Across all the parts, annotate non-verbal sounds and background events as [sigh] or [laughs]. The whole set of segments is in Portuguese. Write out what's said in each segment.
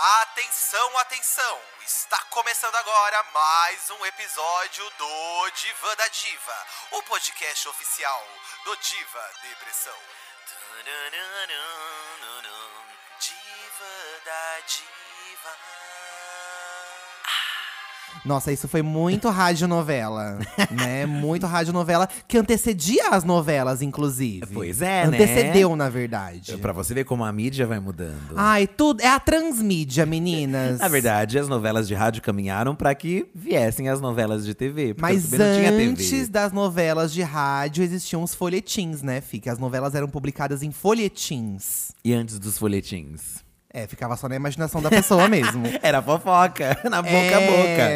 Atenção, atenção! Está começando agora mais um episódio do Diva da Diva, o podcast oficial do Diva Depressão. Diva da Diva. Nossa, isso foi muito radionovela, né? Muito radionovela, que antecedia as novelas, inclusive. Pois é, né? Antecedeu, na verdade. Pra você ver como a mídia vai mudando. Ai, tudo. É a transmídia, meninas. [laughs] Na verdade, as novelas de rádio caminharam pra que viessem as novelas de TV. Mas antes das novelas de rádio existiam os folhetins, né, Fi? Que as novelas eram publicadas em folhetins. E antes dos folhetins. É, ficava só na imaginação da pessoa mesmo. [laughs] Era fofoca, [laughs] na boca É, a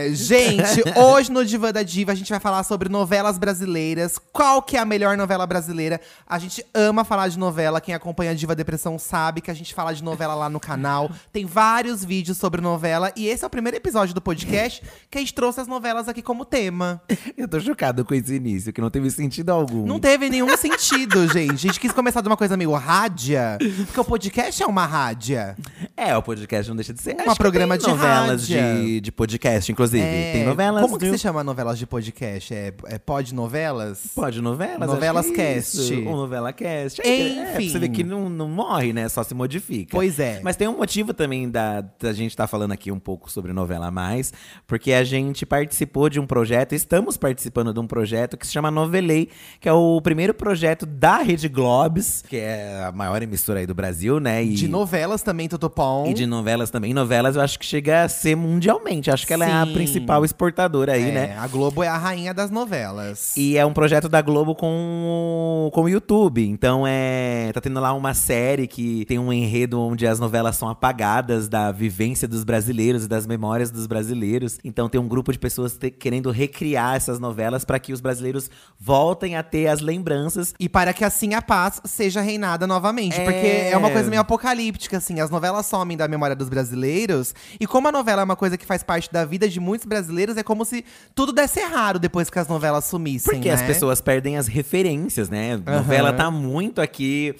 boca. Gente, hoje no Diva da Diva a gente vai falar sobre novelas brasileiras. Qual que é a melhor novela brasileira? A gente ama falar de novela. Quem acompanha a Diva Depressão sabe que a gente fala de novela lá no canal. Tem vários vídeos sobre novela. E esse é o primeiro episódio do podcast que a gente trouxe as novelas aqui como tema. Eu tô chocado com esse início, que não teve sentido algum. Não teve nenhum sentido, gente. A gente quis começar de uma coisa meio rádia, porque o podcast é uma rádia. É, o podcast não deixa de ser. Que programa de novelas rádio. de, de podcast, inclusive. É, Tem novelas. Como que se chama novelas de podcast? É, é pod novelas? Pode novelas? Novelas é cast. Ou novela cast. É, é, Enfim. você ver que não, não morre, né? Só se modifica. Pois é. Mas tem um motivo também da, da gente estar falando aqui um pouco sobre novela a mais, porque a gente participou de um projeto, estamos participando de um projeto que se chama Novelei, que é o primeiro projeto da Rede Globes, que é a maior emissora aí do Brasil, né? E, De novelas também, Tutupom. e de novelas também. Novelas eu acho que chega a ser mundialmente. Acho que ela é a Sim. principal exportadora aí, É, né? A Globo é a rainha das novelas. E é um projeto da Globo com, o- com o YouTube. Então é. Tá tendo lá uma série que tem um enredo onde as novelas são apagadas da vivência dos brasileiros e das memórias dos brasileiros. Então tem um grupo de pessoas te- querendo recriar essas novelas para que os brasileiros voltem a ter as lembranças. E para que assim a paz seja reinada novamente. É. Porque é uma coisa meio apocalíptica, assim. As novelas somem da memória dos brasileiros. E como a novela é uma coisa que faz parte da vida de muitos brasileiros, é como se tudo desse errado depois que as novelas sumissem. Porque as né? pessoas perdem as referências, né? A novela tá muito aqui.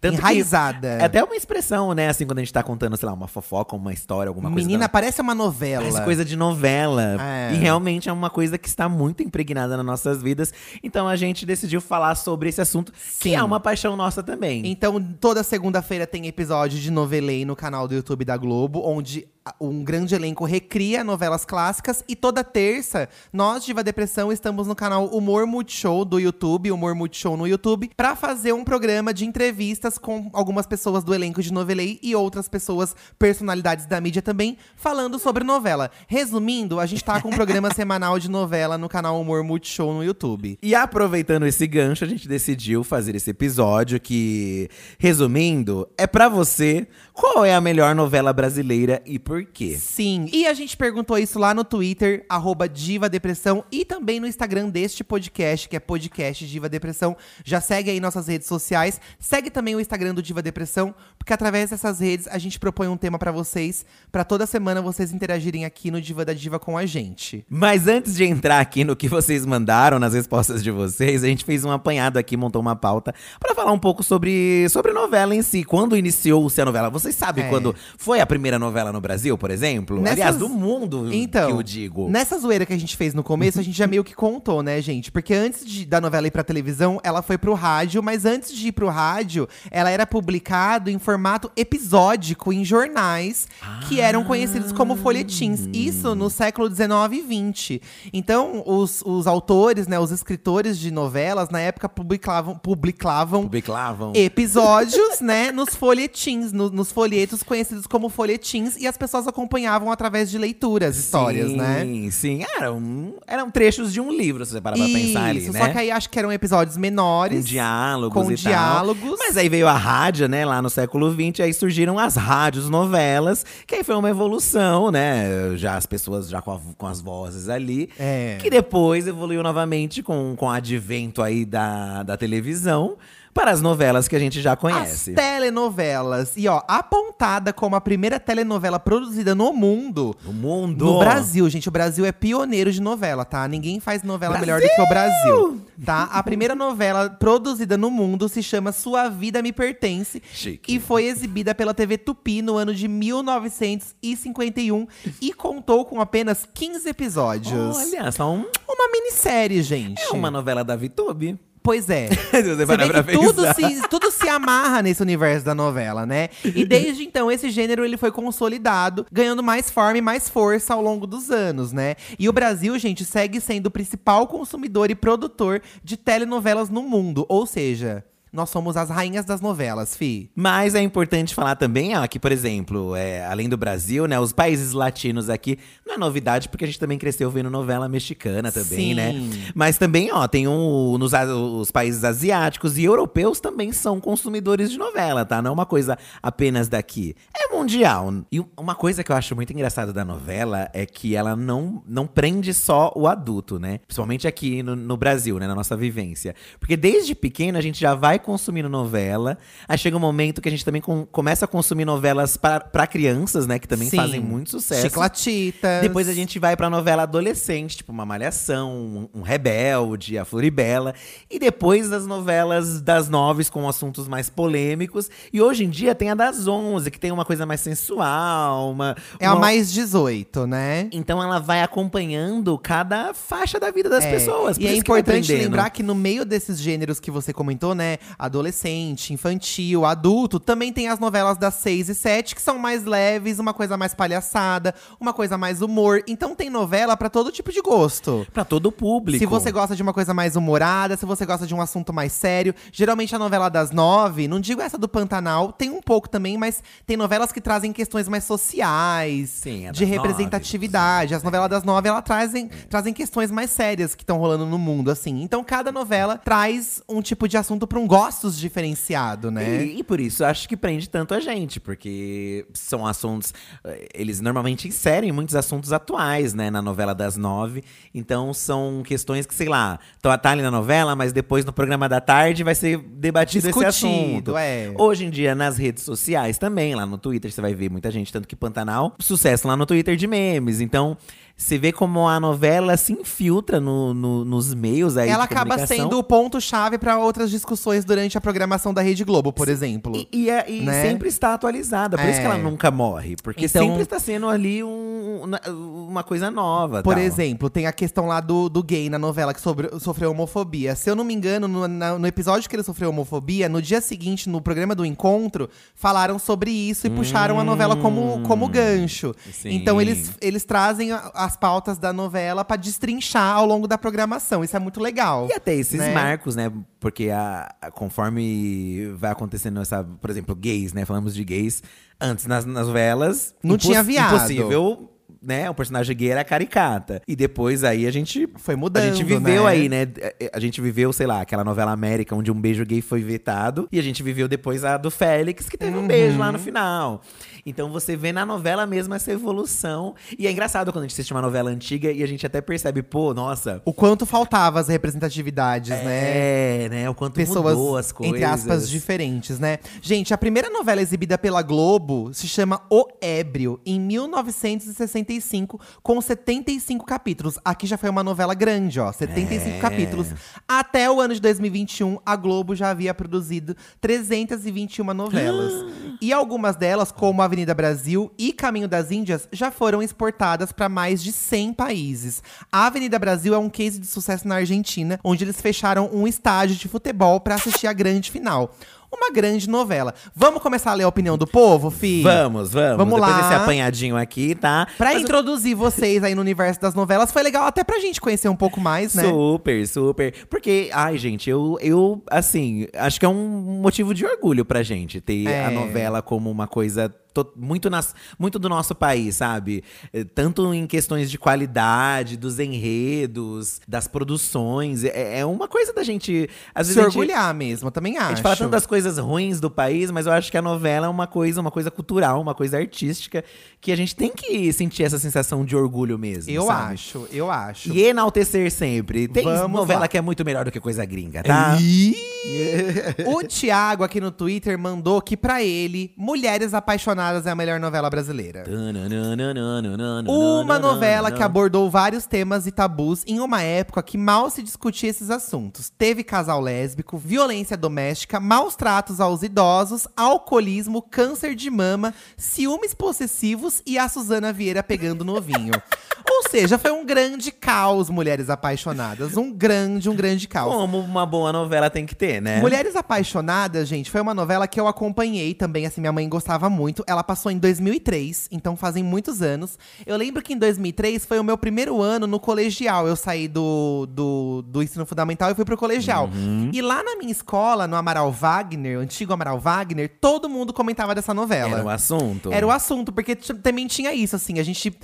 Tanto que- Enraizada. É até uma expressão, né? Assim, quando a gente tá contando, sei lá, uma fofoca, uma história, alguma coisa. Menina, da- parece uma novela. Parece coisa de novela. É. E realmente é uma coisa que está muito impregnada nas nossas vidas. Então a gente decidiu falar sobre esse assunto, que Sim. é uma paixão nossa também. Então, toda segunda-feira tem episódio de Novelei no canal do YouTube da Globo, onde um grande elenco recria novelas clássicas. E toda terça, nós, Diva Depressão, estamos no canal Humor Multishow do YouTube, Humor Multishow no YouTube, pra fazer um programa de entrevistas com algumas pessoas do elenco de Novelei e outras pessoas, personalidades da mídia também, falando sobre novela. Resumindo, a gente tá com um programa [laughs] semanal de novela no canal Humor Multishow no YouTube. E aproveitando esse gancho, a gente decidiu fazer esse episódio que, resumindo, é pra você qual é a melhor novela brasileira e por quê. Sim, e a gente perguntou isso lá no Twitter, arroba Diva Depressão, e também no Instagram deste podcast, que é podcast Diva Depressão. Já segue aí nossas redes sociais. Segue também o Instagram do Diva Depressão, porque através dessas redes a gente propõe um tema pra vocês, pra toda semana vocês interagirem aqui no Diva da Diva com a gente. Mas antes de entrar aqui no que vocês mandaram, nas respostas de vocês, a gente fez um apanhado aqui, montou uma pauta pra falar um pouco sobre, sobre novela em si. Quando iniciou-se a novela? Vocês sabem É. quando foi a primeira novela no Brasil, por exemplo? Nessas- Aliás, do mundo, Então, que eu digo. nessa zoeira que a gente fez no começo, a gente já meio que contou, né, gente? Porque antes de- da novela ir pra televisão, ela foi pro rádio, mas antes de ir pro rádio, ela era publicado em formato episódico em jornais que eram conhecidos como folhetins. Isso no século 19 e 20. Então, os, os autores, né, os escritores de novelas, na época, publicavam, publicavam Publicavam. episódios, né, nos folhetins, no- nos folhetos conhecidos como folhetins, e as pessoas acompanhavam através de leituras, histórias, sim, né? Sim, eram, eram trechos de um livro, se você parar pra pensar ali, Isso, né? só que aí acho que eram episódios menores. Com diálogos com e tal. diálogos. Mas aí veio a rádio, né, lá no século XX, aí surgiram as rádios novelas, que aí foi uma evolução, né? Já as pessoas já com, a- com as vozes ali. É. Que depois evoluiu novamente com, com o advento aí da, da televisão. Para as novelas que a gente já As conhece. telenovelas. E ó, apontada como a primeira telenovela produzida no mundo. No mundo. No Brasil, gente, o Brasil é pioneiro de novela, tá? Ninguém faz novela melhor do que o Brasil, tá? A primeira novela produzida no mundo se chama Sua Vida Me Pertence Chique. e foi exibida pela TV Tupi no ano de 1951 e contou com apenas 15 episódios. Olha, só um, Uma minissérie, gente. é uma novela da VTube. Pois é. [laughs] Você vê que tudo se, tudo se amarra nesse universo da novela, né? E desde então, esse gênero ele foi consolidado, ganhando mais forma e mais força ao longo dos anos, né? E o Brasil, gente, segue sendo o principal consumidor e produtor de telenovelas no mundo. Ou seja, nós somos as rainhas das novelas, fi. Mas é importante falar também, ó, que, por exemplo, é, além do Brasil, né, os países latinos aqui, não é novidade, porque a gente também cresceu vendo novela mexicana também, Sim. né? Mas também, ó, tem um, nos, os países asiáticos e europeus também são consumidores de novela, tá? Não é uma coisa apenas daqui. É mundial. E uma coisa que eu acho muito engraçada da novela é que ela não, não prende só o adulto, né? Principalmente aqui no, no Brasil, né? Na nossa vivência. Porque desde pequeno a gente já vai consumindo novela. Aí chega um momento que a gente também com- começa a consumir novelas para crianças, né? Que também Sim. fazem muito sucesso. Chiclatitas. Depois a gente vai pra novela adolescente, tipo uma Malhação, um, um Rebelde, a Floribela. E depois das novelas das nove com assuntos mais polêmicos. E hoje em dia tem a das onze, que tem uma coisa mais sensual, uma… É a uma- mais 18, né? Então ela vai acompanhando cada faixa da vida das É, pessoas. E é que importante lembrar que no meio desses gêneros que você comentou, né? Adolescente, infantil, adulto, também tem as novelas das 6 e 7, que são mais leves, uma coisa mais palhaçada, uma coisa mais humor. Então tem novela pra todo tipo de gosto. Pra todo público. Se você gosta de uma coisa mais humorada, se você gosta de um assunto mais sério. Geralmente a novela das nove, não digo essa do Pantanal, tem um pouco também, mas tem novelas que trazem questões mais sociais, Sim, a de representatividade. As novelas das nove, elas trazem, trazem questões mais sérias que estão rolando no mundo, assim. Então cada novela traz um tipo de assunto pra um gostos diferenciado, né? E, e por isso acho que prende tanto a gente, porque são assuntos. eh, Eles normalmente inserem muitos assuntos atuais, né, na novela das nove. Então são questões que, sei lá, estão tá ali na novela, mas depois no programa da tarde vai ser debatido esse Discutido, assunto. é. Hoje em dia, nas redes sociais também, lá no Twitter, você vai ver muita gente, tanto que Pantanal, sucesso lá no Twitter de memes. Então. Você vê como a novela se infiltra no- no- nos meios aí Ela acaba sendo o ponto-chave pra outras discussões durante a programação da Rede Globo, por exemplo. E, e é- e né? sempre está atualizada. Por isso que É. ela nunca morre. Porque Então- sempre está sendo ali um- uma coisa nova. Por tal. exemplo, tem a questão lá do, do gay na novela que sobre- sofreu homofobia. Se eu não me engano, no, na- no episódio que ele sofreu homofobia, no dia seguinte, no programa do encontro, falaram sobre isso e puxaram a novela como, como gancho. Hum. Sim. Então eles, eles trazem a- as pautas da novela pra destrinchar ao longo da programação. Isso é muito legal. E até esses né? marcos, né? Porque a, a- conforme vai acontecendo essa, por exemplo, gays, né? Falamos de gays. Antes nas, nas novelas. Não tinha viado. Impossível. Né, o personagem gay era caricata. E depois aí a gente. Foi mudando, A gente viveu né? aí, né? A gente viveu, sei lá, aquela novela América, onde um beijo gay foi vetado. E a gente viveu depois a do Félix, que teve um beijo lá Uhum. no final. Então você vê na novela mesmo essa evolução. E é engraçado quando a gente assiste uma novela antiga e a gente até percebe, pô, nossa. O quanto faltava as representatividades, né? É, né? O quanto pessoas, mudou as coisas. entre aspas, diferentes, né? Gente, a primeira novela exibida pela Globo se chama O Ébrio, em 1965, com 75 capítulos. Aqui já foi uma novela grande, ó, 75 É. capítulos. Até o ano de 2021, a Globo já havia produzido 321 novelas. e algumas delas, como Avenida Brasil e Caminho das Índias, já foram exportadas para mais de 100 países. A Avenida Brasil é um case de sucesso na Argentina, onde eles fecharam um estádio de futebol para assistir a grande final. Uma grande novela. Vamos começar a ler a opinião do povo, Fi? Vamos, vamos. Vamos Depois lá. desse apanhadinho aqui, tá? Pra Mas- introduzir vocês aí no universo das novelas, foi legal até pra gente conhecer um pouco mais, né? Super, super. Porque, ai, gente, eu, eu, assim, acho que é um motivo de orgulho pra gente ter É. a novela como uma coisa to- muito, nas, muito do nosso país, sabe? Eh, Tanto em questões de qualidade, dos enredos, das produções. É, é uma coisa da gente. Às Se vezes a gente- orgulhar mesmo, eu também acho. a gente fala tanto das coisas ruins do país, mas eu acho que a novela é uma coisa, uma coisa cultural, uma coisa artística, que a gente tem que sentir essa sensação de orgulho mesmo. Eu sabe? acho, eu acho. E enaltecer sempre. Tem Vamos novela lá. que é muito melhor do que coisa gringa, tá? [laughs] o Thiago aqui no Twitter mandou que pra ele, Mulheres Apaixonadas é a melhor novela brasileira. Uma novela que abordou vários temas e tabus em uma época que mal se discutia esses assuntos. Teve casal lésbico, violência doméstica, maus tratos aos idosos, alcoolismo, câncer de mama, ciúmes possessivos e a Suzana Vieira pegando novinho. Ou seja, foi um grande caos, Mulheres Apaixonadas. Um grande, um grande caos. Como uma boa novela tem que ter, né? Mulheres Apaixonadas, gente, foi uma novela que eu acompanhei também, assim, minha mãe gostava muito. Ela passou em 2003, então fazem muitos anos. Eu lembro que em 2003 foi o meu primeiro ano no colegial. Eu saí do, do, do ensino fundamental e fui pro colegial. Uhum. E lá na minha escola, no Amaral Wagner, o antigo Amaral Wagner, todo mundo comentava dessa novela. Era o assunto. Era o assunto, porque também tinha isso, assim. A gente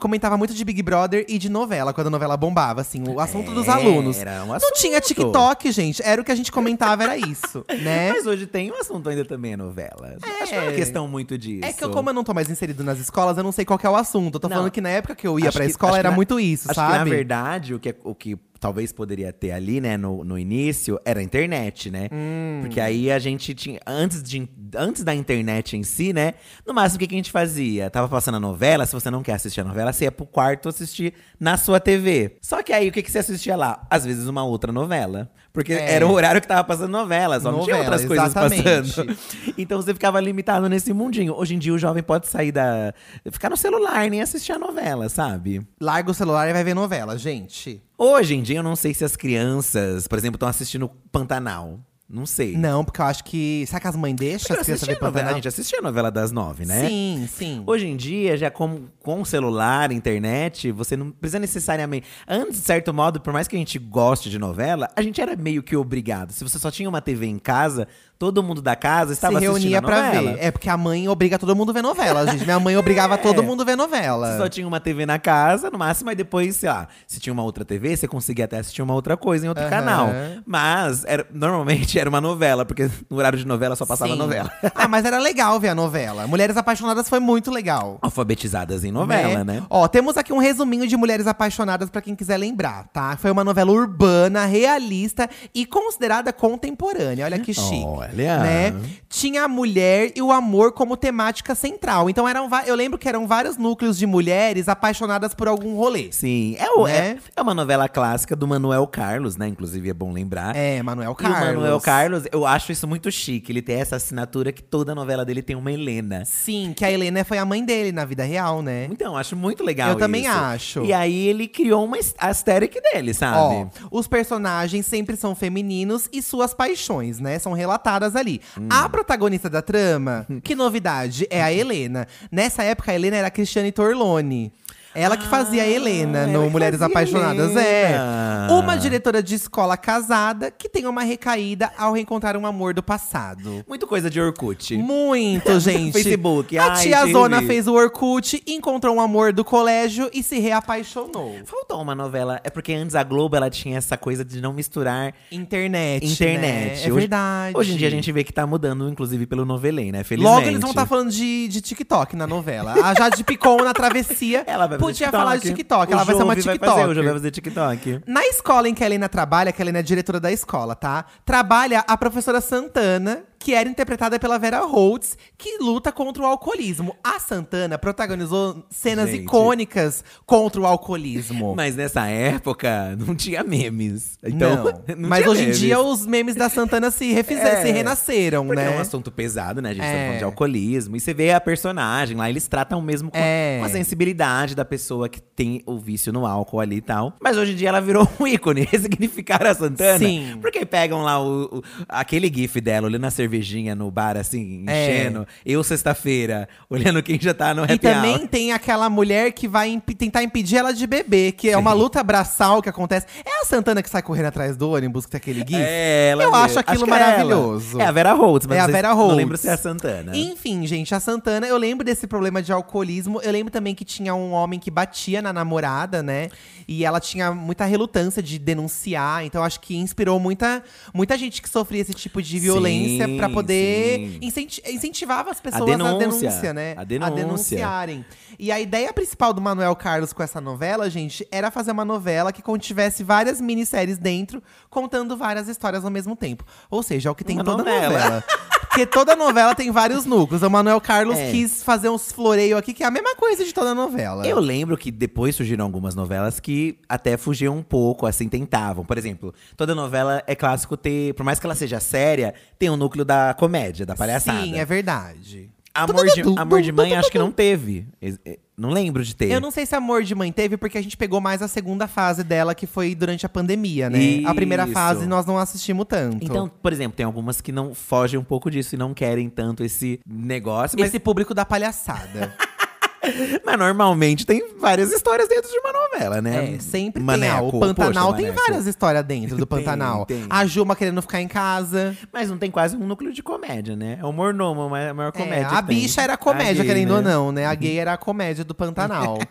comentava muito de Big Brother e de novela, quando a novela bombava, assim. O assunto dos É, alunos. era um Não assunto. tinha TikTok, gente. Era o que a gente comentava, era isso, [laughs] né? Mas hoje tem um assunto ainda também, a novela. Acho que é uma questão muito disso. É que eu, como eu não tô mais inserido nas escolas, eu não sei qual é o assunto. Eu tô Não. falando que na época que eu ia Acho pra que- escola era na- muito isso, Acho sabe? que, na verdade, o que, é- o que talvez poderia ter ali, né, no, no início, era a internet, né? Hum. Porque aí a gente tinha. Antes, de, antes da internet em si, né? No máximo, o que, que a gente fazia? Tava passando a novela, se você não quer assistir a novela, você ia pro quarto assistir na sua TV. Só que aí, o que, que você assistia lá? Às vezes uma outra novela. Porque É. era o horário que tava passando novela, só não tinha Novela, outras coisas exatamente. passando. [laughs] Então você ficava limitado nesse mundinho. Hoje em dia o jovem pode sair da. ficar no celular, nem assistir a novela, sabe? Larga o celular e vai ver novela, gente. Hoje em dia, eu não sei se as crianças, por exemplo, estão assistindo Pantanal. Não sei. Não, porque eu acho que. Será que as mães deixam as crianças ver a novela, a gente assistia a novela das nove, né? Sim, sim. Hoje em dia, já com, com celular, internet, você não precisa necessariamente. Antes, de certo modo, por mais que a gente goste de novela, a gente era meio que obrigado. Se você só tinha uma TV em casa, todo mundo da casa estava Se reunia a pra ver. É porque a mãe obriga todo mundo a ver novela, gente. Minha mãe obrigava [laughs] todo mundo a ver novela. Você só tinha uma TV na casa, no máximo, aí depois, sei lá, se tinha uma outra TV, você conseguia até assistir uma outra coisa em outro Aham. canal. Mas, era, normalmente, era uma novela, porque no horário de novela só passava Sim. novela. [laughs] ah, mas era legal ver a novela. Mulheres Apaixonadas foi muito legal. Alfabetizadas em novela, né? Ó, temos aqui um resuminho de Mulheres Apaixonadas pra quem quiser lembrar, tá? Foi uma novela urbana, realista e considerada contemporânea. Olha que chique. Olha. Né? Tinha a mulher e o amor como temática central. Então eram eu lembro que eram vários núcleos de mulheres apaixonadas por algum rolê. Sim, é, o- Né? é, é uma novela clássica do Manuel Carlos, né? Inclusive é bom lembrar. É, Manuel E Carlos. o Manuel Carlos, eu acho isso muito chique. Ele tem essa assinatura que toda novela dele tem uma Helena. Sim, que a Helena foi a mãe dele na vida real, né? Então, eu acho muito legal Eu também isso. acho. E aí ele criou uma aesthetic dele, sabe? Ó, os personagens sempre são femininos e suas paixões, né? São ali. Hum. A protagonista da trama, que novidade, é a Helena. Nessa época, a Helena era a Cristiane Torlone. Ela que fazia a Helena ela no Mulheres Apaixonadas. É. Helena. Uma diretora de escola casada que tem uma recaída ao reencontrar um amor do passado. Muito coisa de Orkut. Muito, [laughs] gente. Facebook. A Ai, tia. Zona fez o Orkut, encontrou um amor do colégio e se reapaixonou. Faltou uma novela. É porque antes a Globo ela tinha essa coisa de não misturar Internet. internet. Né? É Hoje- verdade. Hoje em dia a gente vê que tá mudando, inclusive, pelo novelém, né? Felizmente. Logo eles vão estar falando de, de TikTok na novela. A Jade Picon na travessia [laughs] Ela vai podia TikTok. falar de TikTok. O ela vai ser uma TikTok. Vai fazer, o Jove vai fazer TikTok. Na escola em que a Helena trabalha, que a Helena é diretora da escola, tá? Trabalha a professora Santana, que era interpretada pela Vera Holtz, que luta contra o alcoolismo. A Santana protagonizou cenas Gente. icônicas contra o alcoolismo. Mas nessa época não tinha memes. Então, não. [laughs] não Mas hoje em memes. dia os memes da Santana se refizeram, É, se renasceram, Porque né? é um assunto pesado, né? A gente tá É. falando de alcoolismo. E você vê a personagem lá, eles tratam mesmo com, É. com a sensibilidade da pessoa que tem o vício no álcool ali e tal. Mas hoje em dia ela virou um ícone. [laughs] Ressignificar a Santana. Sim. Porque pegam lá o, o- aquele gif dela olhando a cerveja cervejinha no bar, assim, É. enchendo. Eu, sexta-feira, olhando quem já tá no E happy também hour. tem aquela mulher que vai imp- tentar impedir ela de beber, que é uma luta braçal que acontece. É a Santana que sai correndo atrás do ônibus, que tem aquele gif? É, ela Eu mesmo. acho aquilo que é maravilhoso. É a Vera Holtz, mas É a não Vera Não Holtz. lembro se é a Santana. Enfim, gente, a Santana, eu lembro desse problema de alcoolismo. Eu lembro também que tinha um homem que batia na namorada, né? E ela tinha muita relutância de denunciar. Então, acho que inspirou muita, muita gente que sofria esse tipo de violência Pra poder incenti incentivava as pessoas denúncia, à denúncia, né? a denúncia. denunciarem. E a ideia principal do Manuel Carlos com essa novela, gente, era fazer uma novela que contivesse várias minisséries dentro, contando várias histórias ao mesmo tempo. Ou seja, é o que tem Uma em toda novela. novela. [laughs] Porque toda novela tem vários núcleos. O Manuel Carlos É. quis fazer uns floreios aqui, que é a mesma coisa de toda novela. Eu lembro que depois surgiram algumas novelas que até fugiam um pouco, assim, tentavam. Por exemplo, toda novela é clássico ter, por mais que ela seja séria, tem um núcleo da comédia, da palhaçada. Sim, é verdade. Amor de, Amor de Mãe acho que não teve. Eh, Não lembro de ter. Eu não sei se Amor de Mãe teve, porque a gente pegou mais a segunda fase dela, que foi durante a pandemia, né? A primeira Isso. fase nós não assistimos tanto. Então, por exemplo, tem algumas que não fogem um pouco disso e não querem tanto esse negócio. Mas, esse público da palhaçada. [laughs] [laughs] mas normalmente tem várias histórias dentro de uma novela, né? É, sempre Maneco, tem. Ah, o Pantanal poxa, tem Maneco. várias histórias dentro do [laughs] Tem, Pantanal. tem. A Juma querendo ficar em casa. Mas não tem quase um núcleo de comédia, né? É o mornomo, mas a maior É, comédia. a que tem. bicha era comédia, A gay, querendo né? ou não, né? A gay era a comédia do Pantanal. [laughs]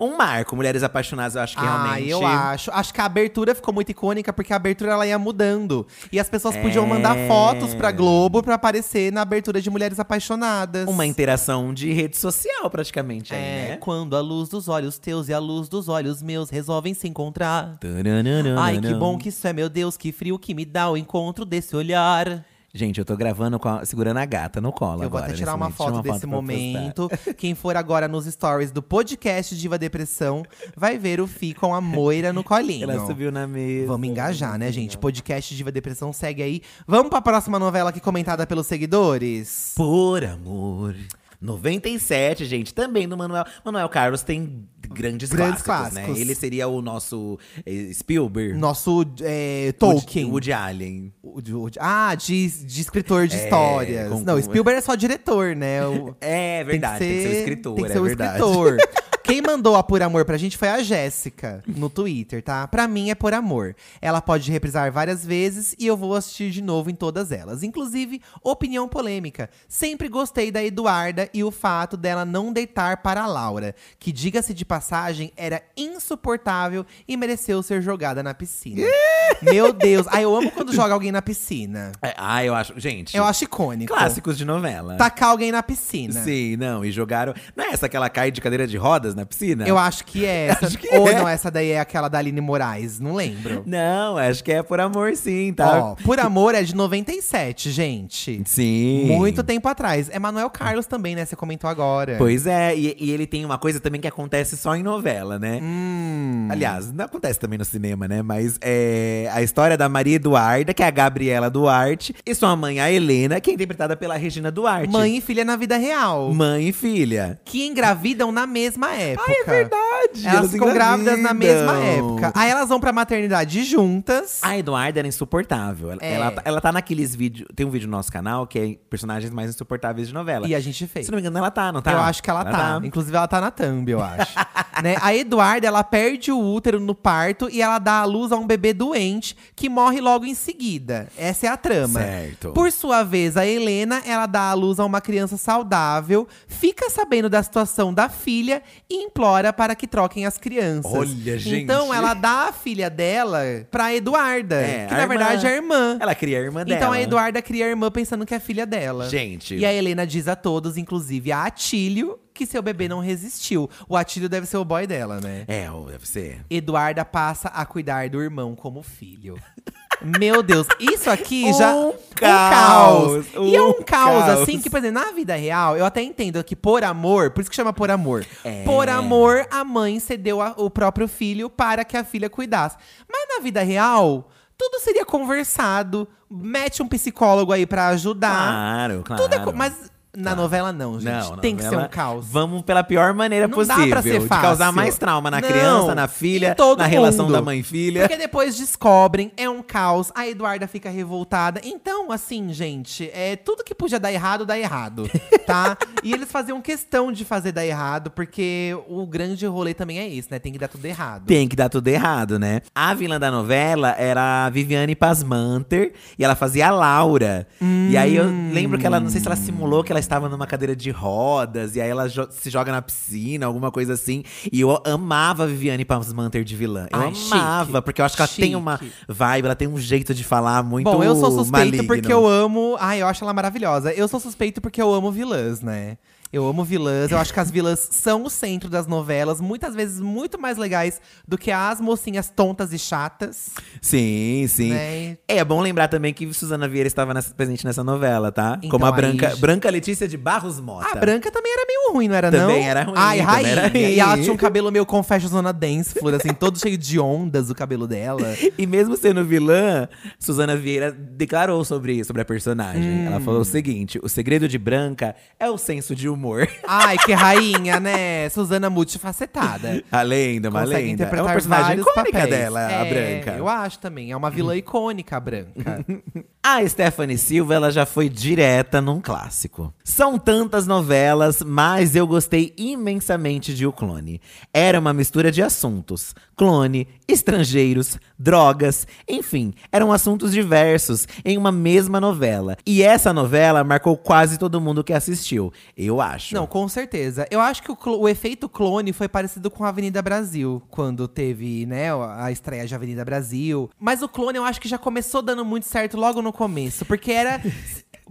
Um marco, Mulheres Apaixonadas, eu acho que Ah, realmente. eu acho. Acho que a abertura ficou muito icônica, porque a abertura ela ia mudando. E as pessoas podiam É. mandar fotos pra Globo pra aparecer na abertura de Mulheres Apaixonadas. Uma interação de rede social, praticamente. Aí, É, né? quando a luz dos olhos teus e a luz dos olhos meus resolvem se encontrar. Taranana. Ai, que bom que isso é, meu Deus, que frio que me dá o encontro desse olhar. Gente, eu tô gravando a- segurando a gata no colo Eu vou agora. até tirar uma momento. foto Tira uma desse postar. momento. Quem for agora nos stories do podcast Diva Depressão vai ver o Fi com a Moira no colinho. Ela subiu na mesa. Vamos engajar, né, gente? Podcast Diva Depressão segue aí. Vamos pra próxima novela aqui comentada pelos seguidores? Por amor. 97, gente, também do Manuel. Manuel Carlos tem grandes, Grandes clássicos, clássicos. né? Ele seria o nosso eh, Spielberg. Nosso é, Tolkien. Woody Allen. O de- o de- ah, de, de escritor de É, histórias. com- Não, Spielberg é só diretor, né? [laughs] O- É verdade, tem que ser, o escritor, Tem que é ser o verdade. escritor. [laughs] Quem mandou a Por Amor pra gente foi a Jéssica, no Twitter, tá? Pra mim é Por Amor. Ela pode reprisar várias vezes e eu vou assistir de novo em todas elas. Inclusive, opinião polêmica. Sempre gostei da Eduarda e o fato dela não deitar para a Laura, que, diga-se de passagem, era insuportável e mereceu ser jogada na piscina. Meu Deus. Ai, eu amo quando joga alguém na piscina. É, ah, eu acho. Gente. Eu acho icônico. Clássicos de novela. Tacar alguém na piscina. Sim, não. E jogaram. Não é essa que ela cai de cadeira de rodas na piscina? Eu acho que é [laughs] essa. Acho que Ou é. não, essa daí é aquela da Aline Moraes. Não lembro. Não, acho que é por amor, sim, tá? Ó, Por Amor é de 97, gente. Sim. Muito tempo atrás. É Manuel Carlos também, né? Você comentou agora. Pois é, e, e ele tem uma coisa também que acontece só em novela, né? Hum. Aliás, não acontece também no cinema, né? Mas é a história da Maria Eduarda, que é a Gabriela Duarte, e sua mãe, a Helena, que é interpretada pela Regina Duarte. Mãe e filha na vida real. Mãe e filha. Que engravidam na mesma época. é verdade! Elas ficam grávidas na mesma época. Aí elas vão pra maternidade juntas. A Eduarda era insuportável. Ela, É. ela, tá- ela tá naqueles vídeos. Tem um vídeo no nosso canal que é personagens mais insuportáveis de novela. E a gente fez. Se não me engano, ela tá, não tá? Eu acho que ela, tá. Inclusive, ela tá na thumb, eu acho. [laughs] [laughs] né? A Eduarda, ela perde o útero no parto e ela dá à luz a um bebê doente que morre logo em seguida. Essa é a trama. Certo. Por sua vez, a Helena, ela dá à luz a uma criança saudável, fica sabendo da situação da filha e implora para que troquem as crianças. Olha, gente. Então, ela dá a filha dela pra Eduarda, É, que a na irmã. verdade é a irmã. Ela cria a irmã dela. Então a Eduarda cria a irmã pensando que é filha dela. Gente. E a Helena diz a todos, inclusive a Atílio, que seu bebê não resistiu. O Atílio deve ser o boy dela, né? É, deve ser. Eduarda passa a cuidar do irmão como filho. Meu Deus, isso aqui [laughs] Um já. caos, E é um um caos, caos. assim, que, por exemplo, na vida real, eu até entendo que por amor, por isso que chama por amor. É. Por amor, a mãe cedeu a- o próprio filho para que a filha cuidasse. Mas na vida real, tudo seria conversado. Mete um psicólogo aí pra ajudar. Claro, claro. Tudo é mas Na novela, não, gente. Não, Tem que ser novela, um caos. Vamos pela pior maneira Não dá possível. pra ser De causar fácil. mais trauma na Não, criança, na filha, na relação mundo. da mãe e filha. Porque depois descobrem, é um caos, a Eduarda fica revoltada. Então, assim, gente, é tudo que podia dar errado, dá errado, tá? [laughs] e eles faziam questão de fazer dar errado, porque o grande rolê também é isso, né? Tem que dar tudo errado. Tem que dar tudo errado, né? A vilã da novela era a Viviane Pasmanter e ela fazia a Laura. E aí eu lembro que ela, não sei se ela simulou que ela estava numa cadeira de rodas e aí ela jo- se joga na piscina, alguma coisa assim. E eu amava a Viviane Pasmanter de vilã. Eu Ai, amava, chique, porque eu acho que ela tem uma chique. vibe, ela tem um jeito de falar muito Bom, eu sou suspeito maligno. porque eu amo. Ai, eu acho ela maravilhosa. Eu sou suspeito porque eu amo vilãs, né? Eu amo vilãs. Eu acho que as vilãs são o centro das novelas, muitas vezes muito mais legais do que as mocinhas tontas e chatas. Sim, sim. Né? É bom lembrar também que Suzana Vieira estava nessa- presente nessa novela, tá? Então, Como a aí Branca, já- Branca Letícia de Barros Mota. A Branca também era meio ruim, não era não? Também era ruim, Ai, também rainha. era ruim. E ela tinha um cabelo meio confession zona dance floor, assim, todo cheio de ondas o cabelo dela. [laughs] E mesmo sendo vilã, Suzana Vieira declarou sobre, sobre a personagem. Hum. Ela falou o seguinte: o segredo de Branca é o senso de humor. [laughs] Ai, que rainha, né? Suzana multifacetada. A lenda, uma Consegue lenda. É uma personagem icônica papéis. dela, a É, Branca. Eu acho também. É uma vilã icônica, a Branca. [laughs] A Stephanie Silva, ela já foi direta num clássico. São tantas novelas, mas eu gostei imensamente de O Clone. Era uma mistura de assuntos. Clone, estrangeiros, drogas, enfim, eram assuntos diversos em uma mesma novela. E essa novela marcou quase todo mundo que assistiu, eu acho. Não, com certeza. Eu acho que o, o efeito clone foi parecido com a Avenida Brasil, quando teve, né, a estreia de Avenida Brasil. Mas o clone eu acho que já começou dando muito certo logo no começo, porque era. [laughs]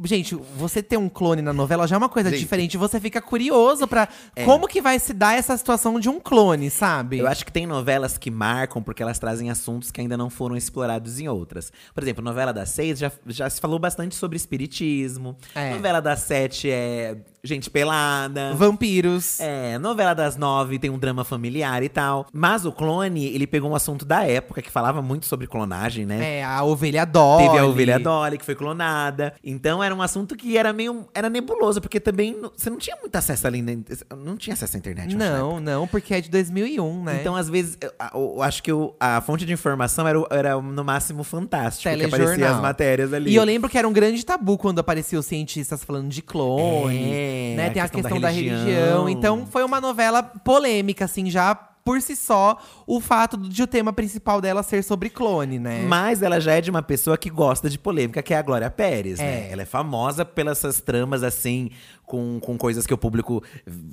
Gente, você ter um clone na novela já é uma coisa diferente. Você fica curioso pra como que vai se dar essa situação de um clone, sabe? Eu acho que tem novelas que marcam porque elas trazem assuntos que ainda não foram explorados em outras. Por exemplo, novela das seis já, já se falou bastante sobre espiritismo. É. Novela das sete é gente pelada. Vampiros. É, novela das nove tem um drama familiar e tal. Mas o clone, ele pegou um assunto da época que falava muito sobre clonagem, né? É, a ovelha Dolly. Teve a ovelha Dolly, que foi clonada. Então era um assunto que era meio. Era nebuloso, porque também não- você não tinha muito acesso ali. né? Não tinha acesso à internet. eu acho, Não, não, porque é de 2001, né? então, às vezes, eu, eu acho que eu- a fonte de informação era, era no máximo fantástico. Que aparecia as matérias ali. E eu lembro que era um grande tabu quando apareciam os cientistas falando de clone, É, né? a Tem a questão questão da da religião. religião. Então foi uma novela polêmica, assim, já por si só, o fato de o tema principal dela ser sobre clone, né? Mas ela já é de uma pessoa que gosta de polêmica, que é a Glória Pérez, né? É. Ela é famosa pelas essas tramas, assim, com, com coisas que o público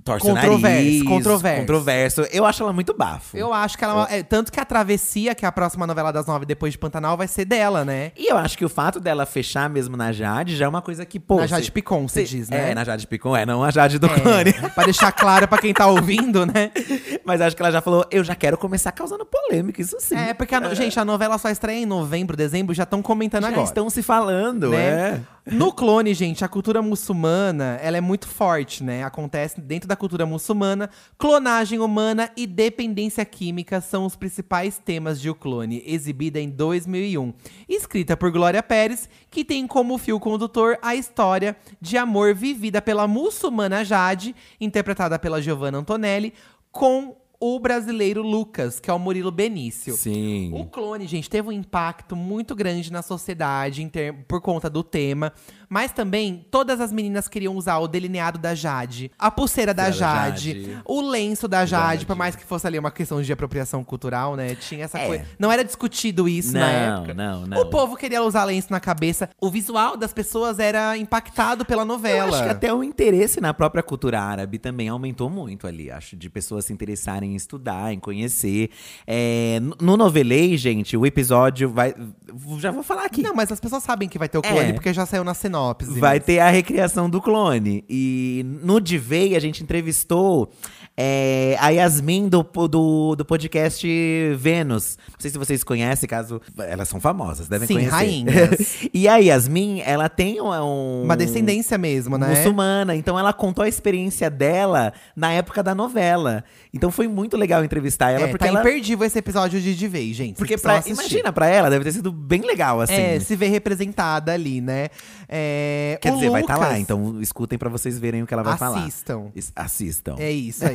torce o Controverso, nariz. controverso. Controverso. Eu acho ela muito bafo. Eu acho que ela. é, tanto que a Travessia, que é a próxima novela das nove depois de Pantanal, vai ser dela, né? E eu acho que o fato dela fechar mesmo na Jade já é uma coisa que, pô… Na Jade Picon, você diz, né? É, na Jade Picon, é, não a Jade do. É, [laughs] pra deixar claro pra quem tá ouvindo, né? [laughs] Mas acho que ela já falou, eu já quero começar causando polêmica, isso sim. É, porque, a gente, a novela só estreia em novembro, dezembro, já estão comentando já agora. estão se falando, né? é. No clone, gente, a cultura muçulmana, ela é muito forte, né? Acontece dentro da cultura muçulmana, clonagem humana e dependência química são os principais temas de O Clone, exibida em 2001. Escrita por Glória Pérez, que tem como fio condutor a história de amor vivida pela muçulmana Jade, interpretada pela Giovanna Antonelli, com o brasileiro Lucas, que é o Murilo Benício. Sim. O clone, gente, teve um impacto muito grande na sociedade por conta do tema. Mas também, todas as meninas queriam usar o delineado da Jade, a pulseira da Jade, Jade. o lenço da Jade, Jade. por mais que fosse ali uma questão de apropriação cultural, né? Tinha essa É. coisa. Não era discutido isso na Não, época. não, não. O povo queria usar lenço na cabeça. O visual das pessoas era impactado pela Eu novela. acho que até o interesse na própria cultura árabe também aumentou muito ali, acho, de pessoas se interessarem em estudar, em conhecer. É, no- no Novelei, gente, o episódio vai. Já vou falar aqui. Não, mas as pessoas sabem que vai ter o clone, É. porque já saiu na sinopse. Vai mas- ter a recriação do clone. E no Divei, a gente entrevistou é, a Yasmin do, do, do podcast Vênus. Não sei se vocês conhecem, caso. Elas são famosas, devem Sim, conhecer. rainhas. [laughs] e a Yasmin, ela tem um. um- Uma descendência mesmo, né? muçulmana. Então ela contou a experiência dela na época da novela. Então foi muito legal entrevistar ela, É, porque tá ela. imperdível esse episódio de De Vez, gente. Porque pra, imagina, pra ela deve ter sido bem legal, assim. É, se vê representada ali, né? É, Quer dizer, vai estar lá, Lucas- então escutem pra vocês verem o que ela vai falar. Assistam. Assistam. É isso aí.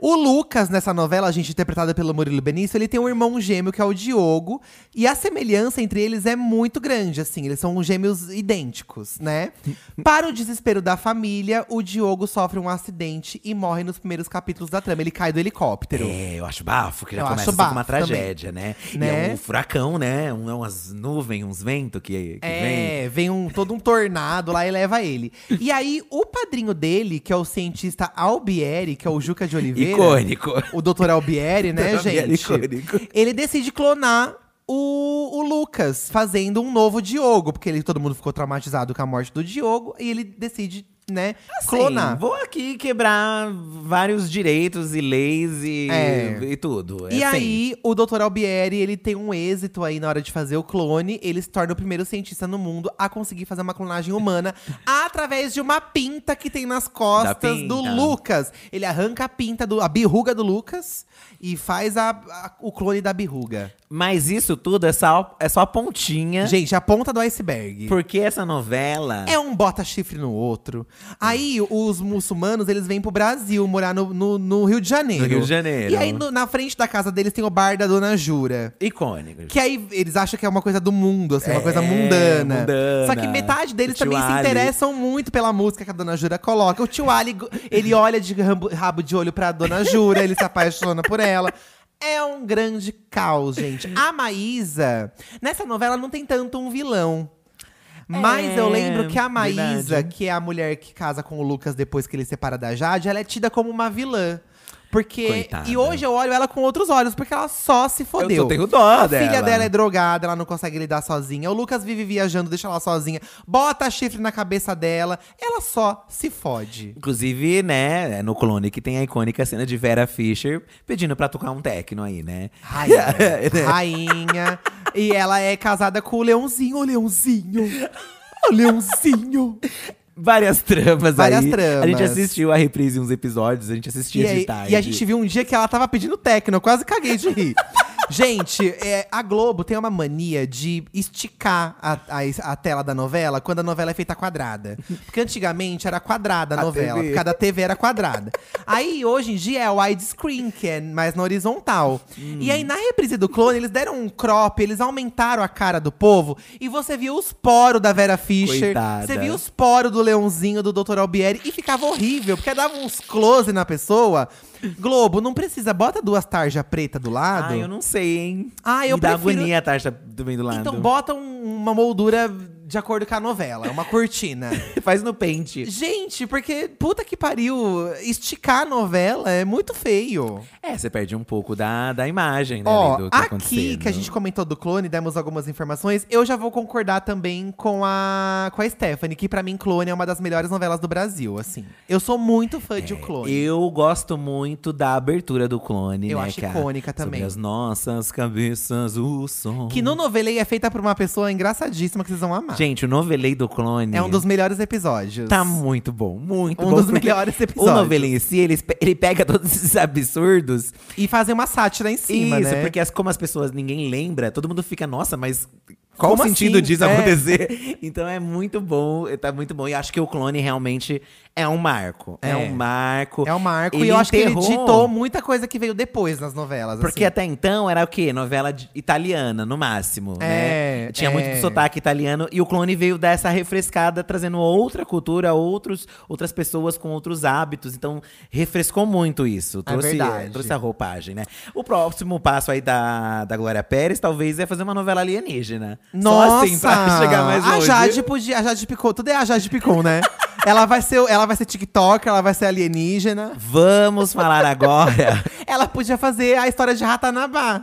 o Lucas, nessa novela, gente, interpretada pelo Murilo Benício, ele tem um irmão gêmeo que é o Diogo. E a semelhança entre eles é muito grande, assim. Eles são gêmeos idênticos, né? Para o desespero da família, o Diogo sofre um acidente e morre nos primeiros capítulos da trama. Ele cai do helicóptero. É, eu acho bafo, que já Eu começa assim com uma tragédia, né? E Né? é um furacão, né? Um, é umas nuvens, uns ventos que, que vem. É, vem um, todo um tornado lá e leva ele. E aí, o padrinho dele, que é o cientista Albieri, que é o Juca de [laughs] Oliveira. Icônico. O Dr. Albieri, né, Dr. Albieri, gente? icônico. Ele decide clonar o, o Lucas, fazendo um novo Diogo. Porque ele, todo mundo ficou traumatizado com a morte do Diogo. E ele decide, né, clonar. Sim, vou aqui quebrar vários direitos e leis e, É. e tudo. É E assim. aí, o Dr. Albieri, ele tem um êxito aí na hora de fazer o clone. Ele se torna o primeiro cientista no mundo a conseguir fazer uma clonagem humana [laughs] através de uma pinta que tem nas costas do Lucas. Ele arranca a pinta, do, a birruga do Lucas e faz a- a- o clone da birruga. Mas isso tudo é só, é só a pontinha. Gente, a ponta do iceberg. Porque essa novela. É um bota chifre no outro. Aí, os muçulmanos, eles vêm pro Brasil, morar no, no, no Rio de Janeiro. No Rio de Janeiro. E aí, no- na frente da casa deles, tem o bar da Dona Jura. Icônico. Que aí eles acham que é uma coisa do mundo, assim, uma É, coisa mundana. mundana. Só que metade deles também se Ali. interessam muito pela música que a Dona Jura coloca. O tio Ali, ele olha de rabo, rabo de olho pra Dona Jura, ele se apaixona por ela. É um grande caos, gente. A Maísa, nessa novela não tem tanto um vilão. Mas eu É, lembro que a Maísa, verdade. que é a mulher que casa com o Lucas depois que ele separa da Jade, ela é tida como uma vilã. Porque. Coitada. E hoje eu olho ela com outros olhos, porque ela só se fodeu. Eu tenho dó A dela. filha dela é drogada, ela não consegue lidar sozinha. O Lucas vive viajando, deixa ela sozinha. Bota chifre na cabeça dela. Ela só se fode. Inclusive, né, é no clone que tem a icônica cena de Vera Fischer pedindo pra tocar um techno aí, né? Rainha. [laughs] Rainha. E ela é casada com o Leãozinho. Ô, Leãozinho. Ô, Leãozinho. [laughs] Várias tramas Várias aí. tramas. A gente assistiu a reprise uns episódios, a gente assistia E, de aí- tarde. e a gente viu um dia que ela tava pedindo techno, eu quase caguei de rir. [laughs] Gente, é, a Globo tem uma mania de esticar a, a- a tela da novela quando a novela é feita quadrada. Porque antigamente era quadrada a, A novela, TV. cada TV era quadrada. Aí, hoje em dia, é widescreen, que é mais na horizontal. E aí, na reprise do clone, eles deram um crop, eles aumentaram a cara do povo. E você viu os poros da Vera Fischer. Coitada. Você viu os poros do Leãozinho, do Dr. Albieri. E ficava horrível, porque dava uns close na pessoa. Globo, não precisa. Bota duas tarjas preta do lado. Ah, eu não sei, hein? Ah, eu Me dá prefiro- agonia a taxa também do lado. Então bota um- uma moldura de acordo com a novela, uma cortina. [laughs] Faz no pente. Gente, porque puta que pariu, esticar a novela é muito feio. É, você perde um pouco da, da imagem, né? Ó, que tá aqui que a gente comentou do clone, demos algumas informações, eu já vou concordar também com a com a Stephanie, que pra mim clone é uma das melhores novelas do Brasil, assim. Eu sou muito fã de o clone. Eu gosto muito da abertura do clone, Eu né? acho é icônica Sobre também. as nossas cabeças, o som. Que no novelei é feita por uma pessoa engraçadíssima que vocês vão amar. Gente, o novelei do clone. é um dos melhores episódios. Tá muito bom, muito Um bom. dos porque melhores O episódios. novelei em si, ele, ele pega todos esses absurdos. E fazer uma sátira em cima, Isso, né? porque as, como as pessoas ninguém lembra, todo mundo fica, nossa, mas qual Como o sentido assim? disso É. acontecer? [laughs] Então é muito bom, tá muito bom. E acho que o clone realmente é um marco. É, É. um marco. É um marco. Ele e eu acho que ele enterrou- ditou muita coisa que veio depois nas novelas. Porque assim. até então era o quê? Novela italiana, no máximo, É, né? Tinha é. muito sotaque italiano. E o clone veio dar essa refrescada, trazendo outra cultura, outros, outras pessoas com outros hábitos. Então, refrescou muito isso. Trouxe, É trouxe a roupagem, né? O próximo passo aí da, da Glória Pérez, talvez, é fazer uma novela alienígena. Nossa! Assim, [laughs] chegar mais a. Jade podia. A Jade Picon. Tudo é a Jade Picon, né? [laughs] ela, vai ser, ela vai ser TikTok, ela vai ser alienígena. Vamos falar agora [laughs] Ela podia fazer a história de Ratanabá.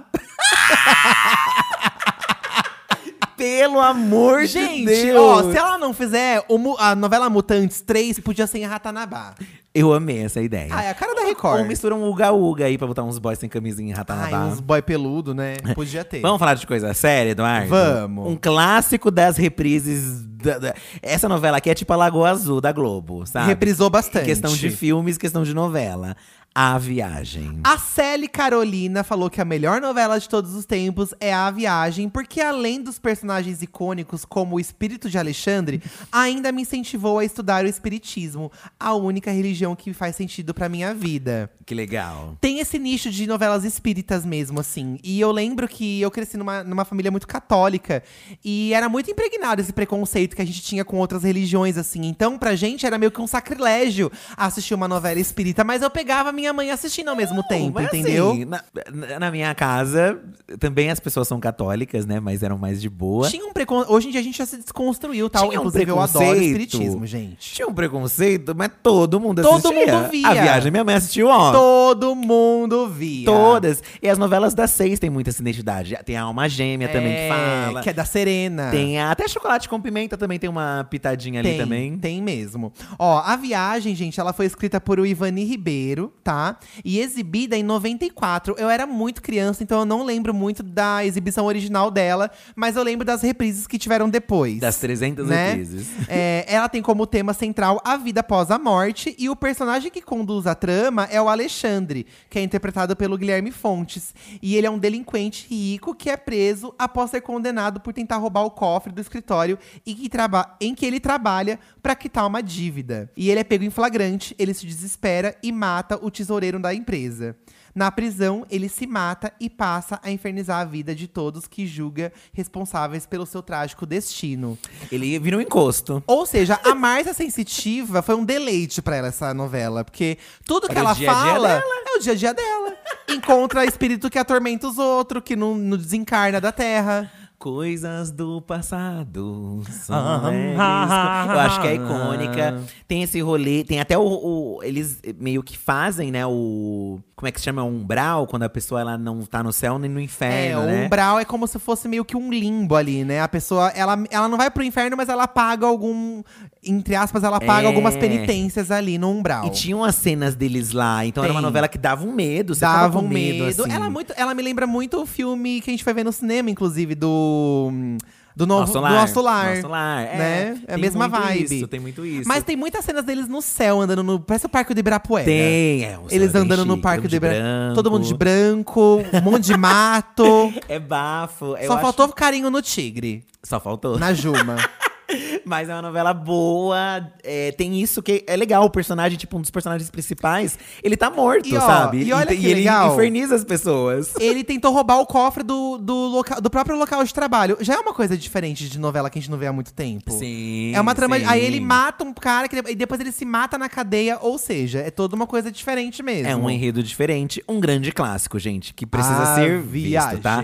Pelo amor de Gente, Deus! ó, se ela não fizer, a novela Mutantes 3 podia ser em Ratanabá. Eu amei essa ideia. Ah, é a cara da Ou Record. mistura um uga-uga aí pra botar uns boys sem camisinha em Ratanabá. uns boy peludo, né? Podia ter. Vamos falar de coisa séria, Eduardo? Vamos. Um clássico das reprises. da- da- Essa novela aqui é tipo a Lagoa Azul da Globo, sabe? Reprisou bastante. Questão de filmes, questão de novela. A Viagem. A Celi Carolina falou que a melhor novela de todos os tempos é A Viagem, porque além dos personagens icônicos como o espírito de Alexandre, ainda me incentivou a estudar o espiritismo, a única religião que faz sentido pra minha vida. Que legal. Tem esse nicho de novelas espíritas mesmo, assim. E eu lembro que eu cresci numa, numa família muito católica. E era muito impregnado esse preconceito que a gente tinha com outras religiões, assim. Então, pra gente, era meio que um sacrilégio assistir uma novela espírita. Mas eu pegava minha mãe assistindo ao mesmo tempo, Mas, entendeu? assim, na, na- minha casa, também as pessoas são católicas, né? Mas eram mais de boa. Tinha um preconceito. Hoje em dia a gente já se desconstruiu, tal. Tinha um Inclusive, eu adoro espiritismo, gente. Tinha um preconceito, mas todo mundo Todo assistia. mundo via. A Viagem, minha mãe assistiu, ó. Todo mundo via. Todas. E as novelas das seis têm muita essa identidade. Tem a Alma Gêmea também que É, fala. Que é da Serena. Tem a- até Chocolate com Pimenta também tem uma pitadinha ali Tem, também. Tem mesmo. Ó, a viagem, gente, ela foi escrita por o Ivani Ribeiro, tá? E exibida em 94. Eu era muito criança, então eu não lembro muito da exibição original dela, mas eu lembro das reprises que tiveram depois. Das 300 né? reprises. [laughs] É, ela tem como tema central a vida após a morte, e o personagem que conduz a trama é o Alexandre, que é interpretado pelo Guilherme Fontes. E ele é um delinquente rico que é preso após ser condenado por tentar roubar o cofre do escritório e que em que ele trabalha para quitar uma dívida. E ele é pego em flagrante, ele se desespera e mata o tesoureiro da empresa. Na prisão, ele se mata e passa a infernizar a vida de todos que julga responsáveis pelo seu trágico destino. Ele vira um encosto. Ou seja, a Márcia Sensitiva foi um deleite pra ela essa novela. Porque tudo que Era ela dia dia fala dela. é o dia a dia dela. Encontra espírito que atormenta os outros, que não, não desencarna da terra. Coisas do passado. são Ah, leves. ah, Eu acho que é ah. icônica. Tem esse rolê, tem até o, o- Eles meio que fazem, né? O. Como é que se chama? O umbral, quando a pessoa ela não tá no céu nem no É, inferno. o né? umbral é como se fosse meio que um limbo ali, né? A pessoa, ela, ela não vai pro inferno, mas ela paga algum. Entre aspas, ela paga É. algumas penitências ali no umbral. E tinham as cenas deles lá. Então era uma Tem. novela que dava um medo. Você Dava um medo. assim. Ela, muito, ela me lembra muito o filme que a gente foi ver no cinema, inclusive, do. Do novo, Nosso do lar. Nosso Lar. Nosso lar. É, né? É a tem mesma vibe. Isso, tem muito isso. Mas tem muitas cenas deles no céu, andando no. Parece o Parque do Ibirapuera. Tem, é. um Eles andando no chique, Parque todo do de Ibirapuera. Todo mundo de branco, um monte de mato. [laughs] É bafo. Só acho- faltou carinho no tigre, Só faltou. na Juma. [laughs] Mas é uma novela boa. é, tem isso que é legal. O personagem, tipo, um dos personagens principais, ele tá morto, E, ó, sabe? e olha te- que ele legal. inferniza as pessoas. Ele tentou roubar o cofre do, do, loca- do próprio local de trabalho. Já é uma coisa diferente de novela que a gente não vê há muito tempo. Sim. É uma trama. sim. Aí ele mata um cara que, e depois ele se mata na cadeia. Ou seja, é toda uma coisa diferente mesmo. É um enredo diferente, um grande clássico, gente, que precisa A ser Viagem. visto, tá?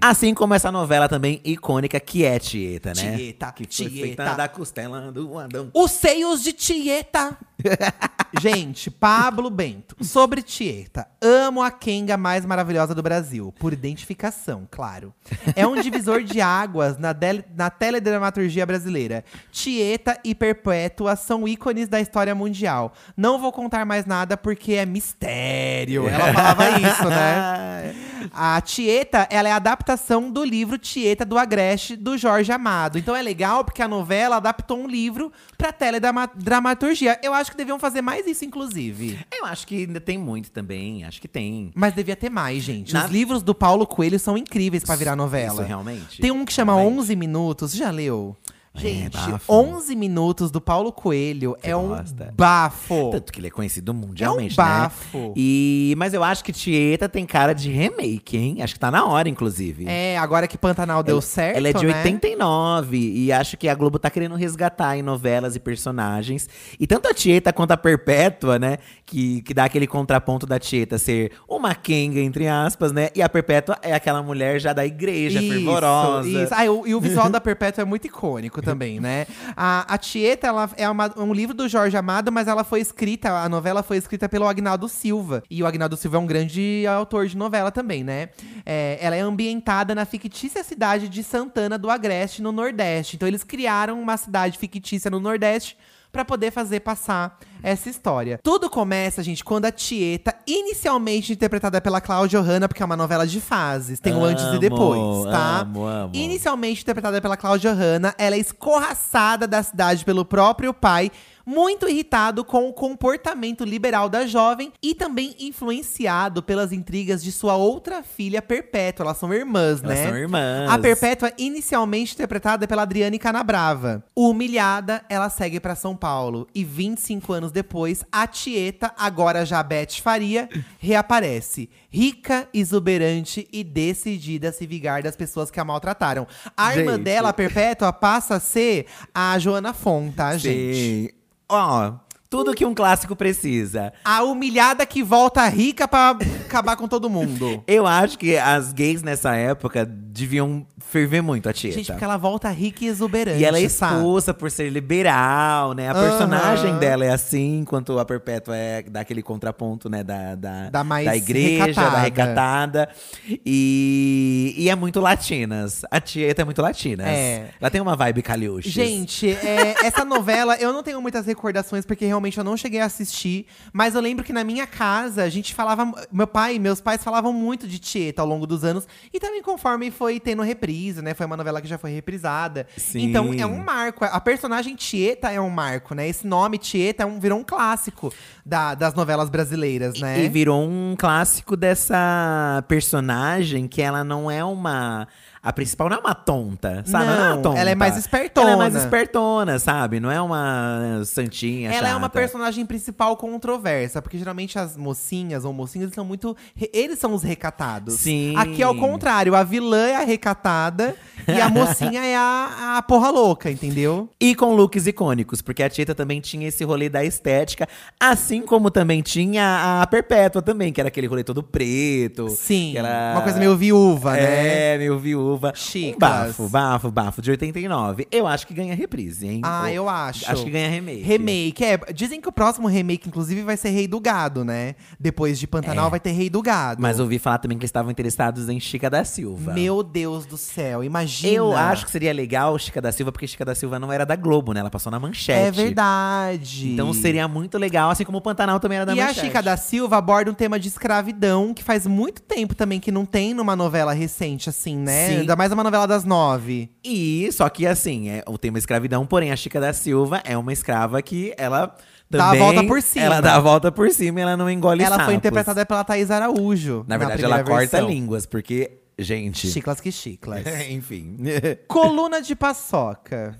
Assim como essa novela também icônica que é Tieta, né? Tieta, que foi Tieta. feita da costela do Adão. Os seios de Tieta. [laughs] Gente, Pablo Bento. Sobre Tieta. Amo a Kenga mais maravilhosa do Brasil. Por identificação, claro. É um divisor de águas na, na teledramaturgia brasileira. Tieta e Perpétua são ícones da história mundial. Não vou contar mais nada porque é mistério. Ela falava isso, né? [laughs] A Tieta, ela é a adaptação do livro Tieta do Agreste, do Jorge Amado. Então é legal porque a novela adaptou um livro pra teledramaturgia. Eu acho que deviam fazer mais isso, inclusive. Eu acho que ainda tem muito também, acho que tem. Mas devia ter mais, gente. Na- Os livros do Paulo Coelho são incríveis pra virar novela. Isso realmente. Tem um que chama Realmente. 11 Minutos. Já leu? É, Gente, bafo. 11 minutos do Paulo Coelho é um gosta. bafo. Tanto que ele é conhecido mundialmente, É um né? bafo. E, mas eu acho que Tieta tem cara de remake, hein? Acho que tá na hora, inclusive. É, agora que Pantanal deu certo, Ela é de né? 89 e acho que a Globo tá querendo resgatar em novelas e personagens. E tanto a Tieta quanto a Perpétua, né? Que, que dá aquele contraponto da Tieta ser uma Kenga, entre aspas, né? E a Perpétua é aquela mulher já da igreja, fervorosa. Isso. Ah, e o, e o visual da Perpétua é muito icônico [laughs] também, né? A, a Tieta, ela é uma- um livro do Jorge Amado, mas ela foi escrita, a novela foi escrita pelo Agnaldo Silva. E o Agnaldo Silva é um grande autor de novela também, né? É, ela é ambientada na fictícia cidade de Santana do Agreste, no Nordeste. Então eles criaram uma cidade fictícia no Nordeste pra poder fazer passar essa história. Tudo começa, gente, quando a Tieta, inicialmente interpretada pela Cláudia Hanna, porque é uma novela de fases, tem o antes e Amo, depois, tá? amo, amo. Inicialmente interpretada pela Cláudia Hanna, ela é escorraçada da cidade pelo próprio pai, muito irritado com o comportamento liberal da jovem e também influenciado pelas intrigas de sua outra filha Perpétua. Elas são irmãs, Elas né? são irmãs. A Perpétua, inicialmente interpretada pela Adriane Canabrava. Humilhada, ela segue pra São Paulo. E 25 anos depois, a Tieta, agora já Beth Faria, reaparece. Rica, exuberante e decidida a se vingar das pessoas que a maltrataram. A irmã Gente. dela, a Perpétua, passa a ser a Joana Fon, tá, gente? Sim. Tudo que um clássico precisa. A humilhada que volta rica pra acabar com todo mundo. [laughs] Eu acho que as gays nessa época deviam ferver muito a Tieta. Gente, porque ela volta rica e exuberante, E ela é sabe? expulsa por ser liberal, né? A Aham. personagem dela é assim, enquanto a Perpétua é daquele contraponto, né? Da, da, Da mais igreja, da recatada. recatada. E, e é muito latinas. A Tieta é muito latinas. É. Ela tem uma vibe Caliuches. Gente, é, essa novela eu não tenho muitas recordações porque realmente eu não cheguei a assistir. Mas eu lembro que na minha casa a gente falava. Meu pai e meus pais falavam muito de Tieta ao longo dos anos. E também conforme foi tendo reprise, né? Foi uma novela que já foi reprisada. Sim. Então é um marco. A personagem Tieta é um marco, né? Esse nome Tieta é um, virou um clássico da- das novelas brasileiras, né? E virou um clássico dessa personagem que ela não é uma. A principal não é uma tonta, sabe? Ela, é uma Não, tonta. ela é mais espertona. Ela é mais espertona, sabe? Não é uma santinha. Ela é uma chata. personagem principal controversa, porque geralmente as mocinhas ou mocinhos eles são muito. Eles são os recatados. Sim. Aqui é o contrário, a vilã é a recatada e a mocinha é a, a porra louca, entendeu? E com looks icônicos, porque a Tieta também tinha esse rolê da estética, assim como também tinha a Perpétua também, que era aquele rolê todo preto. Sim. era- Uma coisa meio viúva, né? É, meio viúva. Chicas. Um bafo, bafo, bafo, de 89. Eu acho que ganha reprise, hein? Ah, eu acho. Acho que ganha remake. Remake, é. Dizem que o próximo remake, inclusive, vai ser Rei do Gado, né? Depois de Pantanal É. vai ter Rei do Gado. Mas ouvi falar também que estavam interessados em Chica da Silva. Meu Deus do céu, imagina. Eu acho que seria legal Chica da Silva, porque Chica da Silva não era da Globo, né? Ela passou na manchete. É verdade. Então seria muito legal, assim como o Pantanal também era da E a manchete. Chica da Silva aborda um tema de escravidão que faz muito tempo também que não tem numa novela recente, assim, né? Sim. Ainda mais uma novela das nove. E só que assim, é o tema escravidão, porém a Chica da Silva é uma escrava que ela Dá a também, volta por cima. Ela dá a volta por cima e ela não engole Ela foi sapos. interpretada pela Thaís Araújo. Na verdade, ela primeira corta versão. línguas, porque, gente. Chiclas que chiclas. [laughs] Enfim. [laughs] Coluna de paçoca.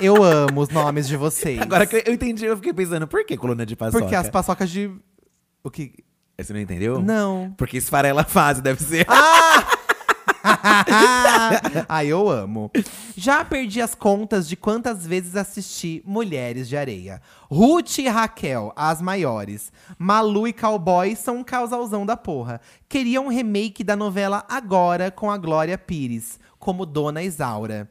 Eu amo os nomes de vocês. Agora que eu entendi, eu fiquei pensando, por que coluna de paçoca? Porque as paçocas de. O que. Você não entendeu? Não. Porque esfarela fase, deve ser. [laughs] [laughs] Ai, eu amo. Já perdi as contas de quantas vezes assisti Mulheres de Areia. Ruth e Raquel, as maiores. Malu e Cowboy são um causalzão da porra. Queria um remake da novela Agora com a Glória Pires, como Dona Isaura.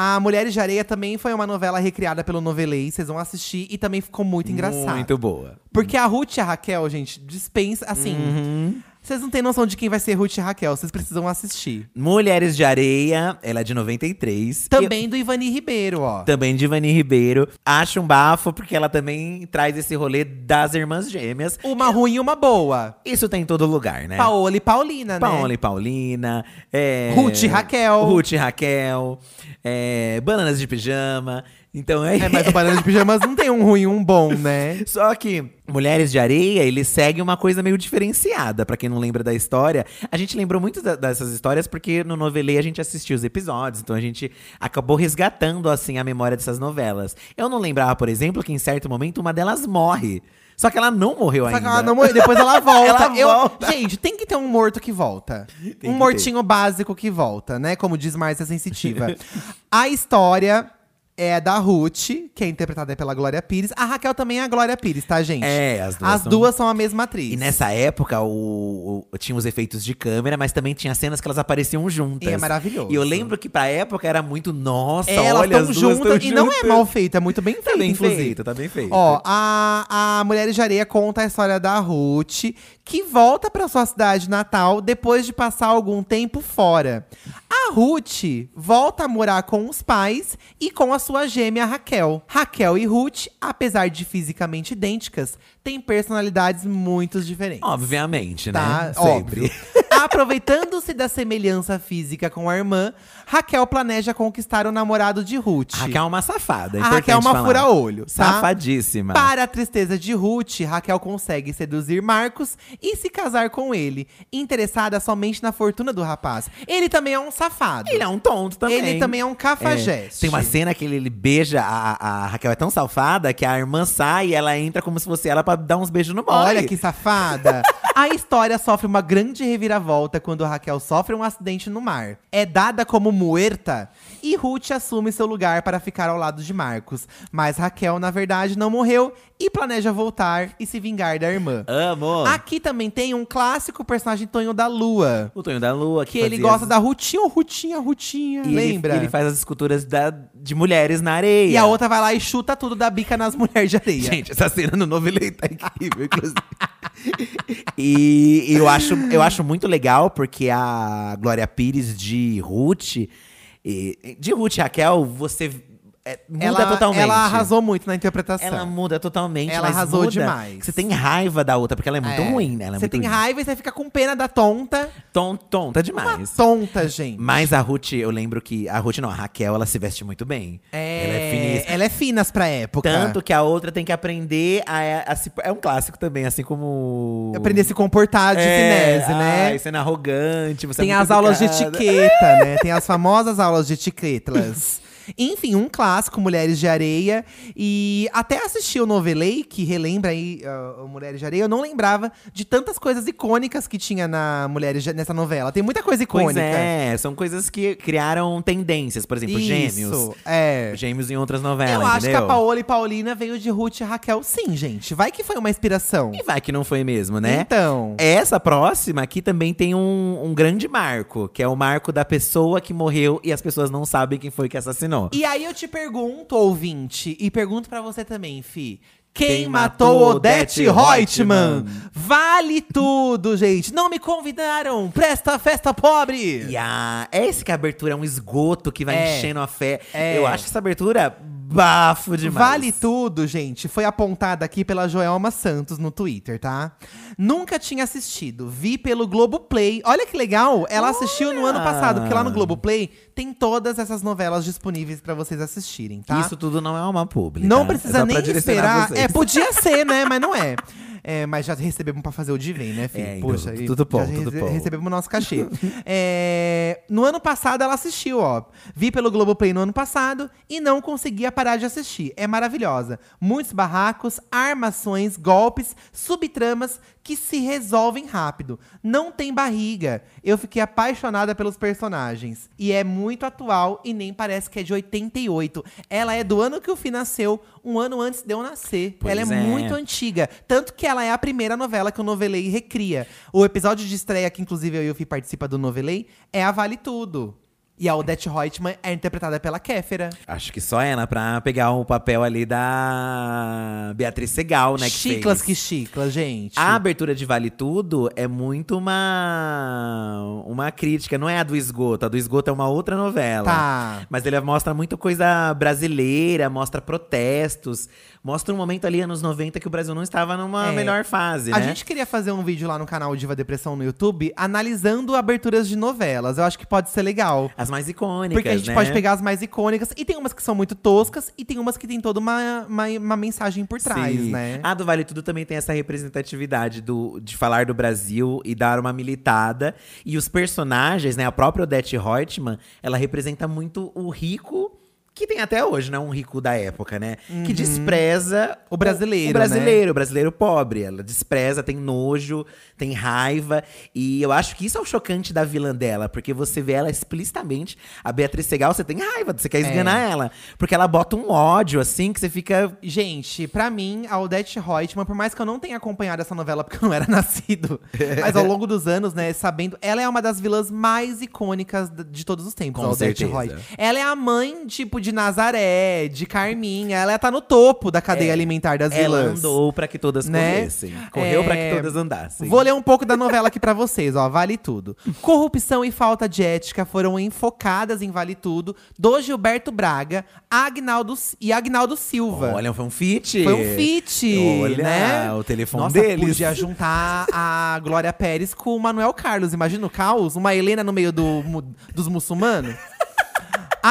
A Mulheres de Areia também foi uma novela recriada pelo Novelei, vocês vão assistir e também ficou muito engraçado. Muito boa. Porque a Ruth e a Raquel, gente, dispensa, assim. Uhum. Vocês não têm noção de quem vai ser Ruth e Raquel, vocês precisam assistir. Mulheres de Areia, ela é de 93. Também do Ivani Ribeiro, ó. Também de Ivani Ribeiro. Acho um bafo, porque ela também traz esse rolê das irmãs gêmeas. Uma ruim e uma boa. Isso tem em todo lugar, né? Paola e Paulina, né? Paola e Paulina. É... Ruth e Raquel. Ruth e Raquel. É... Bananas de pijama. Então é. É, mas o Banana de Pijamas não tem um ruim e um bom, né? [laughs] Só que Mulheres de Areia, ele segue uma coisa meio diferenciada. Pra quem não lembra da história, a gente lembrou muito da- dessas histórias porque no Novelê a gente assistiu os episódios, então a gente acabou resgatando assim a memória dessas novelas. Eu não lembrava, por exemplo, que em certo momento uma delas morre. Só que ela não morreu Só ainda. que ela não morreu, depois ela [laughs] volta. Ela Eu- volta. Gente, tem que ter um morto que volta. que um ter. mortinho básico que volta, né? Como diz Márcia Sensitiva. [laughs] a história é da Ruth, que é interpretada pela Glória Pires. A Raquel também é a Glória Pires, tá, gente? É, as duas As são- duas são a mesma atriz. E nessa época, o, o- tinha os efeitos de câmera, mas também tinha cenas que elas apareciam juntas. E é maravilhoso. E eu lembro que pra época era muito, nossa, É, elas olha, estão as duas juntas e não é mal feito, é muito bem feito, Tá bem inclusive. feito, tá bem feito. Ó, a, a Mulheres de Areia conta a história da Ruth, que volta pra sua cidade natal depois de passar algum tempo fora. A Ruth volta a morar com os pais e com a sua gêmea Raquel. Raquel e Ruth, apesar de fisicamente idênticas, têm personalidades muito diferentes. Obviamente, Tá, né? Sempre. óbvio. [laughs] Aproveitando-se da semelhança física com a irmã, Raquel planeja conquistar o namorado de Ruth. Raquel é uma safada. É A Raquel é uma fura-olho, tá? Safadíssima. Para a tristeza de Ruth, Raquel consegue seduzir Marcos e se casar com ele, interessada somente na fortuna do rapaz. Ele também é um safado. Ele é um tonto também. Ele também é um cafajeste. Tem uma cena que ele, ele beija, a, a Raquel é tão safada que a irmã sai e ela entra como se fosse ela pra dar uns beijos no boy. Olha que safada! [laughs] A história sofre uma grande reviravolta quando Raquel sofre um acidente no mar. É dada como muerta e Ruth assume seu lugar para ficar ao lado de Marcos. Mas Raquel, na verdade, não morreu e planeja voltar e se vingar da irmã. Amo. Aqui também tem um clássico personagem Tonho da Lua. O Tonho da Lua. Que, Que ele gosta as- da Rutinha, Rutinha, Rutinha. E ele- lembra? Ele, faz as esculturas da, de mulheres na areia. E a outra vai lá e chuta tudo da bica nas mulheres de areia. Gente, essa cena no novo ele tá incrível, inclusive. [laughs] e eu acho, eu acho muito legal porque a Glória Pires de Ruth. E- De Ruth e Raquel, você é, muda ela, totalmente. ela arrasou muito na interpretação. Ela muda totalmente. Ela arrasou demais. Você tem raiva da outra, porque ela é muito É. ruim, né? Ela é você tem ruim. raiva e você fica com pena da tonta. Ton, tonta Uma demais. tonta, gente. Mas a Ruth, eu lembro que. A Ruth não, a Raquel, ela se veste muito bem. É, Ela é finíssima. ela é finas pra época. Tanto que a outra tem que aprender a, a se- É um clássico também, assim como. Aprender a se comportar de É, finese, né? ai, sendo arrogante, você Tem é as aulas de educada. etiqueta, né? Tem as famosas aulas de etiquetas. [laughs] Enfim, um clássico, Mulheres de Areia. E até assisti o Novelei, que relembra aí o Mulheres de Areia. Eu não lembrava de tantas coisas icônicas que tinha na Mulheres de- nessa novela. Tem muita coisa Pois icônica. é, são coisas que criaram tendências. Por exemplo, gêmeos. Isso, é. Gêmeos em outras novelas, Eu acho que entendeu? a Paola e Paulina veio de Ruth e Raquel, sim, gente. Vai que foi uma inspiração. E vai que não foi mesmo, né? Então. Essa próxima aqui também tem um, um grande marco, que é o marco da pessoa que morreu e as pessoas não sabem quem foi que assassinou. E aí eu te pergunto, ouvinte, e pergunto pra você também, Fi. Quem, Quem matou matou Odete Reutemann? Vale tudo, gente. Não me convidaram. Presta festa pobre. E a, esse que a abertura é um esgoto que vai É. enchendo a fé. É. Eu acho essa abertura bafo demais. Vale tudo, gente. Foi apontada aqui pela Joelma Santos no Twitter, tá? Nunca tinha assistido. Vi pelo Globoplay. Olha que legal. Ela assistiu no ano passado, porque lá no Globoplay tem todas essas novelas disponíveis pra vocês assistirem, tá? Isso tudo não é uma pública. Não É precisa pra nem esperar. vocês. É, podia ser, né? Mas não é. [laughs] É, mas já recebemos pra fazer o Divem, né, filho? É, Poxa, e tudo bom, tudo bom. recebemos o nosso cachê. [laughs] É, no ano passado ela assistiu, ó. Vi pelo Globoplay no ano passado e não conseguia parar de assistir. É maravilhosa. Muitos barracos, armações, golpes, subtramas que se resolvem rápido. Não tem barriga. Eu fiquei apaixonada pelos personagens. E é muito atual e nem parece que é de 88. Ela é do ano que o Fih nasceu, um ano antes de eu nascer. Pois ela é, é. muito antiga. Tanto que ela é a primeira novela que o Novelei recria. O episódio de estreia, que inclusive eu e o Fih participa do Novelei, é a Vale Tudo. E a Odete Reutemann é interpretada pela Kéfera. Acho que só ela pra pegar o papel ali da Beatriz Segal, né? Que chiclas fez. que chiclas, gente. A abertura de Vale Tudo é muito uma uma crítica, não é a do esgoto. A do esgoto é uma outra novela. Tá. Mas ele mostra muito coisa brasileira, mostra protestos, mostra um momento ali, anos 90, que o Brasil não estava numa É. melhor fase, A né? gente queria fazer um vídeo lá no canal Diva Depressão no YouTube, analisando aberturas de novelas. Eu acho que pode ser legal. As mais icônicas, Porque a gente né? pode pegar as mais icônicas. E tem umas que são muito toscas. E tem umas que tem toda uma, uma, uma mensagem por trás, Sim. né? A do Vale Tudo também tem essa representatividade do, de falar do Brasil e dar uma militada. E os personagens, né? A própria Odete Reutemann, ela representa muito o rico. Que tem até hoje, né? Um rico da época, né? Que despreza Uhum. O brasileiro, O brasileiro, o brasileiro pobre. Ela despreza, tem nojo, tem raiva. E eu acho que isso é o chocante da vilã dela. Porque você vê ela explicitamente. A Beatriz Segal, você tem raiva, você quer esganar ela. Porque ela bota um ódio, assim, que você fica. Gente, pra mim, a Odete Reutemann, por mais que eu não tenha acompanhado essa novela porque eu não era [laughs] nascido, [laughs] mas ao longo dos anos, né, sabendo, ela é uma das vilãs mais icônicas de todos os tempos, Com a. Reutemann. Ela é a mãe, tipo, de de Nazaré, de Carminha. Ela tá no topo da cadeia É, alimentar das Ela vilãs. andou pra que todas Né? corressem. Correu pra que É, todas andassem. Vou ler um pouco da novela aqui pra vocês, ó. Vale tudo. Corrupção e falta de ética foram enfocadas em Vale Tudo do Gilberto Braga, Agnaldo e Agnaldo Silva. Olha, foi um feat. Foi um feat, Olha, né? o telefone Nossa, deles. podia juntar a Glória Pérez com o Manuel Carlos. Imagina o caos, uma Helena no meio do, dos muçulmanos.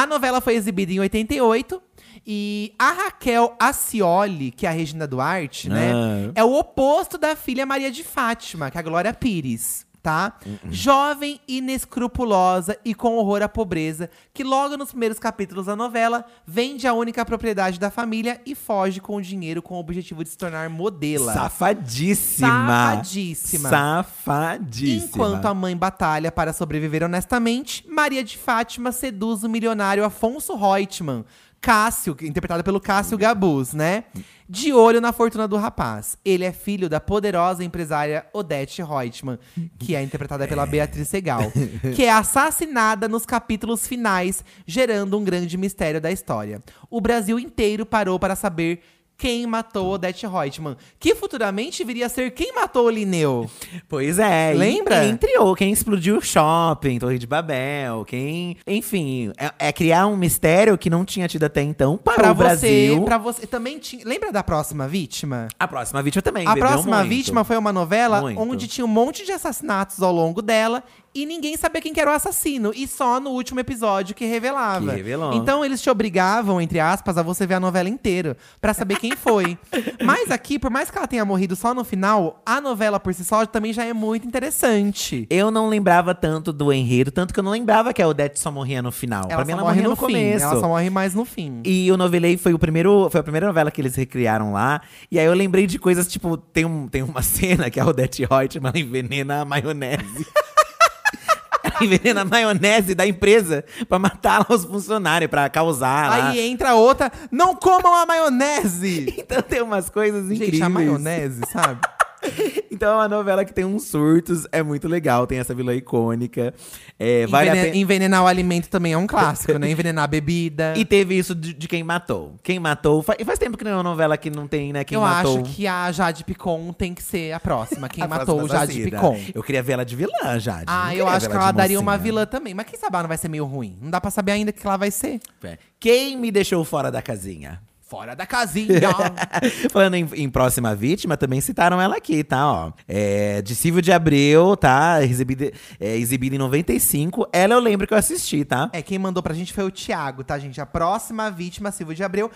A novela foi exibida em 88. E a Raquel Acioli, que é a Regina Duarte, né? Ah. É o oposto da filha Maria de Fátima, que é a Glória Pires, tá? Jovem, inescrupulosa e com horror à pobreza, que logo nos primeiros capítulos da novela vende a única propriedade da família e foge com o dinheiro com o objetivo de se tornar modela. Safadíssima. Safadíssima. Safadíssima. Enquanto a mãe batalha para sobreviver honestamente, Maria de Fátima seduz o milionário Afonso Reutemann, Cássio, interpretado pelo Cássio Gabuz, né? De olho na fortuna do rapaz. Ele é filho da poderosa empresária Odete Reutemann, que é interpretada pela [laughs] Beatriz Segal, [laughs] que é assassinada nos capítulos finais, gerando um grande mistério da história. O Brasil inteiro parou para saber quem matou Odete Reutemann, que futuramente viria a ser quem matou o Linneu. Pois é. Lembra? o quem explodiu o shopping, Torre de Babel, quem. Enfim, é, é criar um mistério que não tinha tido até então para Pra o Brasil. você, pra você também tinha. Lembra da próxima vítima? A próxima vítima também. A próxima muito. vítima foi uma novela Muito. onde tinha um monte de assassinatos ao longo dela e ninguém sabia quem que era o assassino. E só no último episódio que revelava. Que revelou. Então eles te obrigavam, entre aspas, a você ver a novela inteira pra saber quem foi. [laughs] Mas aqui, por mais que ela tenha morrido só no final, a novela por si só também já é muito interessante. Eu não lembrava tanto do enredo, tanto que eu não lembrava que a Odete só morria no final. Ela pra mim, ela morre no, no, fim. começo. Ela só morre mais no fim. E o Novelei foi o primeiro, foi a primeira novela que eles recriaram lá. E aí eu lembrei de coisas tipo, tem, um, tem uma [laughs] cena que a Odete Reutemann ela envenena a maionese. [laughs] envenena a maionese da empresa pra matar os funcionários, pra causar lá. Aí entra outra, não comam a maionese! [laughs] Então tem umas coisas incríveis. Gente, a maionese, sabe? [laughs] Então é uma novela que tem uns surtos, é muito legal, tem essa vilã icônica. É, vale Envenen-. Envenenar o alimento também é um clássico, né? Envenenar a bebida. [laughs] E teve isso de, de quem matou. Quem matou. Faz, faz tempo que não é uma novela que não tem, né? Quem eu matou. acho que a Jade Picon tem que ser a próxima. [laughs] Quem a matou o próxima Jade assassina. Picon. Eu queria ver ela de vilã, Jade. Ah, eu acho que ela daria uma vilã também. Mas quem sabe ela não vai ser meio ruim. Não dá pra saber ainda que ela vai ser. É. Quem me deixou fora da casinha? Fora da casinha. [laughs] Falando em, em próxima vítima, também citaram ela aqui, tá? Ó. É, de Silvio de Abreu, tá? Exibida, é, exibida em 95. Ela eu lembro que eu assisti, tá? é, quem mandou pra gente foi o Thiago, tá, gente? A próxima vítima, Silvio de Abreu.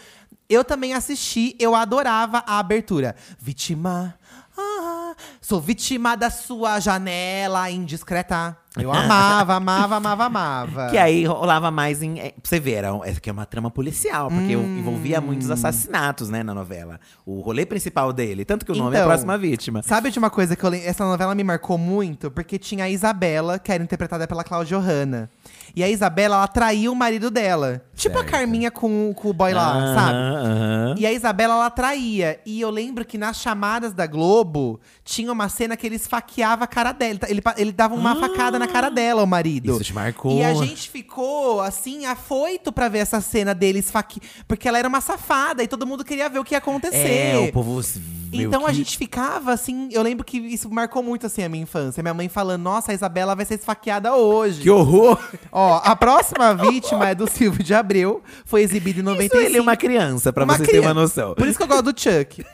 Eu também assisti, eu adorava a abertura. Vítima. ah, sou vítima da sua janela indiscreta. Eu [laughs] amava, amava, amava, amava. Que aí rolava mais em. É, pra você ver, era, essa aqui é uma trama policial, porque Hum. envolvia muitos assassinatos, né, na novela. O rolê principal dele. Tanto que o nome é Então, Próxima Vítima. Sabe de uma coisa que eu lembro? Essa novela me marcou muito, porque tinha a Isabela, que era interpretada pela Cláudia Johanna. E a Isabela, ela traiu o marido dela. Tipo a Certo. Carminha com, com o boy lá, sabe? E a Isabela, ela traía. E eu lembro que nas chamadas da Globo, tinha uma cena que ele esfaqueava a cara dela. Ele, ele dava uma facada na cara dela, o marido. Isso te marcou. E a gente ficou, assim, afoito pra ver essa cena dele esfaqui... Porque ela era uma safada e todo mundo queria ver o que ia acontecer. É, o povo Então a que- gente ficava assim, eu lembro que isso marcou muito assim a minha infância. Minha mãe falando: "Nossa, a Isabela vai ser esfaqueada hoje". Que horror! Ó, a próxima vítima é do Silvio de Abreu, foi exibida em 95. Isso ele é uma criança, pra Uma vocês terem uma criança. noção. Por isso que eu gosto do Chuck.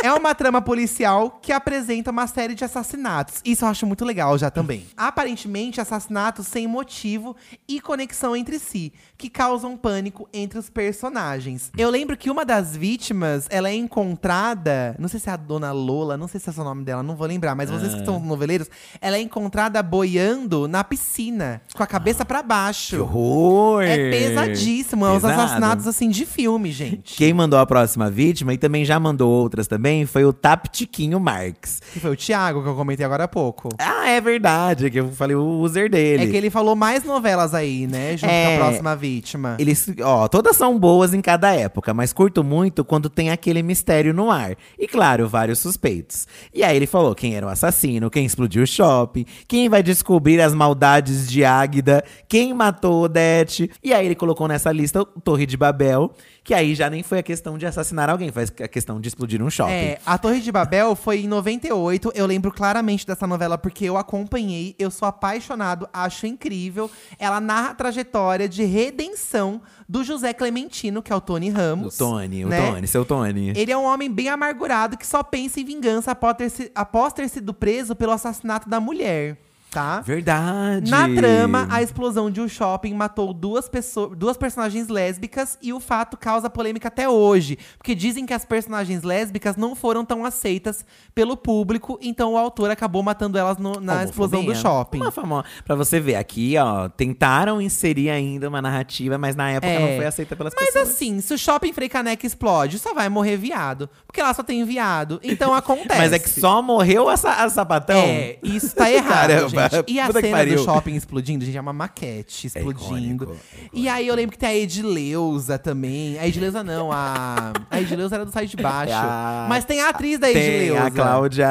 É uma trama policial que apresenta uma série de assassinatos. Isso eu acho muito legal já também. Aparentemente, assassinatos sem motivo e conexão entre si, que causam pânico entre os personagens. Eu lembro que uma das vítimas, ela é encontrada, não sei se é a Dona Lola, não sei se é o nome dela, não vou lembrar, mas vocês que são noveleiros, ela é encontrada boiando na piscina, com a cabeça pra baixo. Que horror! É pesadíssimo, é Pesado. assassinatos assim de filme, gente. Quem mandou a próxima vítima, e também já mandou outras também, também foi o Taptiquinho Marx. Que foi o Thiago, que eu comentei agora há pouco. Ah, é verdade, que eu falei o user dele. É que ele falou mais novelas aí, né? Junto É. com a próxima vítima. Eles, ó, todas são boas em cada época, mas curto muito quando tem aquele mistério no ar. E claro, vários suspeitos. E aí ele falou quem era o assassino, quem explodiu o shopping, quem vai descobrir as maldades de Águida, quem matou Odete. E aí ele colocou nessa lista o Torre de Babel, que aí já nem foi a questão de assassinar alguém, foi a questão de explodir um shopping. É, a Torre de Babel foi em 98. Eu lembro claramente dessa novela porque eu acompanhei. Eu sou apaixonado, acho incrível. Ela narra a trajetória de redenção do José Clementino, que é o Tony O Ramos. Tony, o né? Tony, seu Tony. Ele é um homem bem amargurado que só pensa em vingança após ter, após ter sido preso pelo assassinato da mulher, tá? Verdade. Na trama, a explosão de um shopping matou duas, pessoas, duas personagens lésbicas e o fato causa polêmica até hoje. Porque dizem que as personagens lésbicas não foram tão aceitas pelo público, então o autor acabou matando elas no- na explosão do shopping. Uma famo... Pra você ver, aqui, ó, tentaram inserir ainda uma narrativa, mas na época É. não foi aceita pelas Mas pessoas. assim, se o shopping Frei Caneca explode, só vai morrer viado. Porque lá só tem viado. Então [laughs] acontece. Mas é que só morreu a, a sapatão? É, isso tá [laughs] errado, Caramba, gente. E a cena do shopping explodindo, gente, é uma maquete explodindo. icônico, e aí eu lembro que tem a Edileuza também. A Edileuza não, a. A Edileuza era do Sai de [laughs] Baixo. É a- Mas tem a atriz da Tem Edileuza. a Cláudia.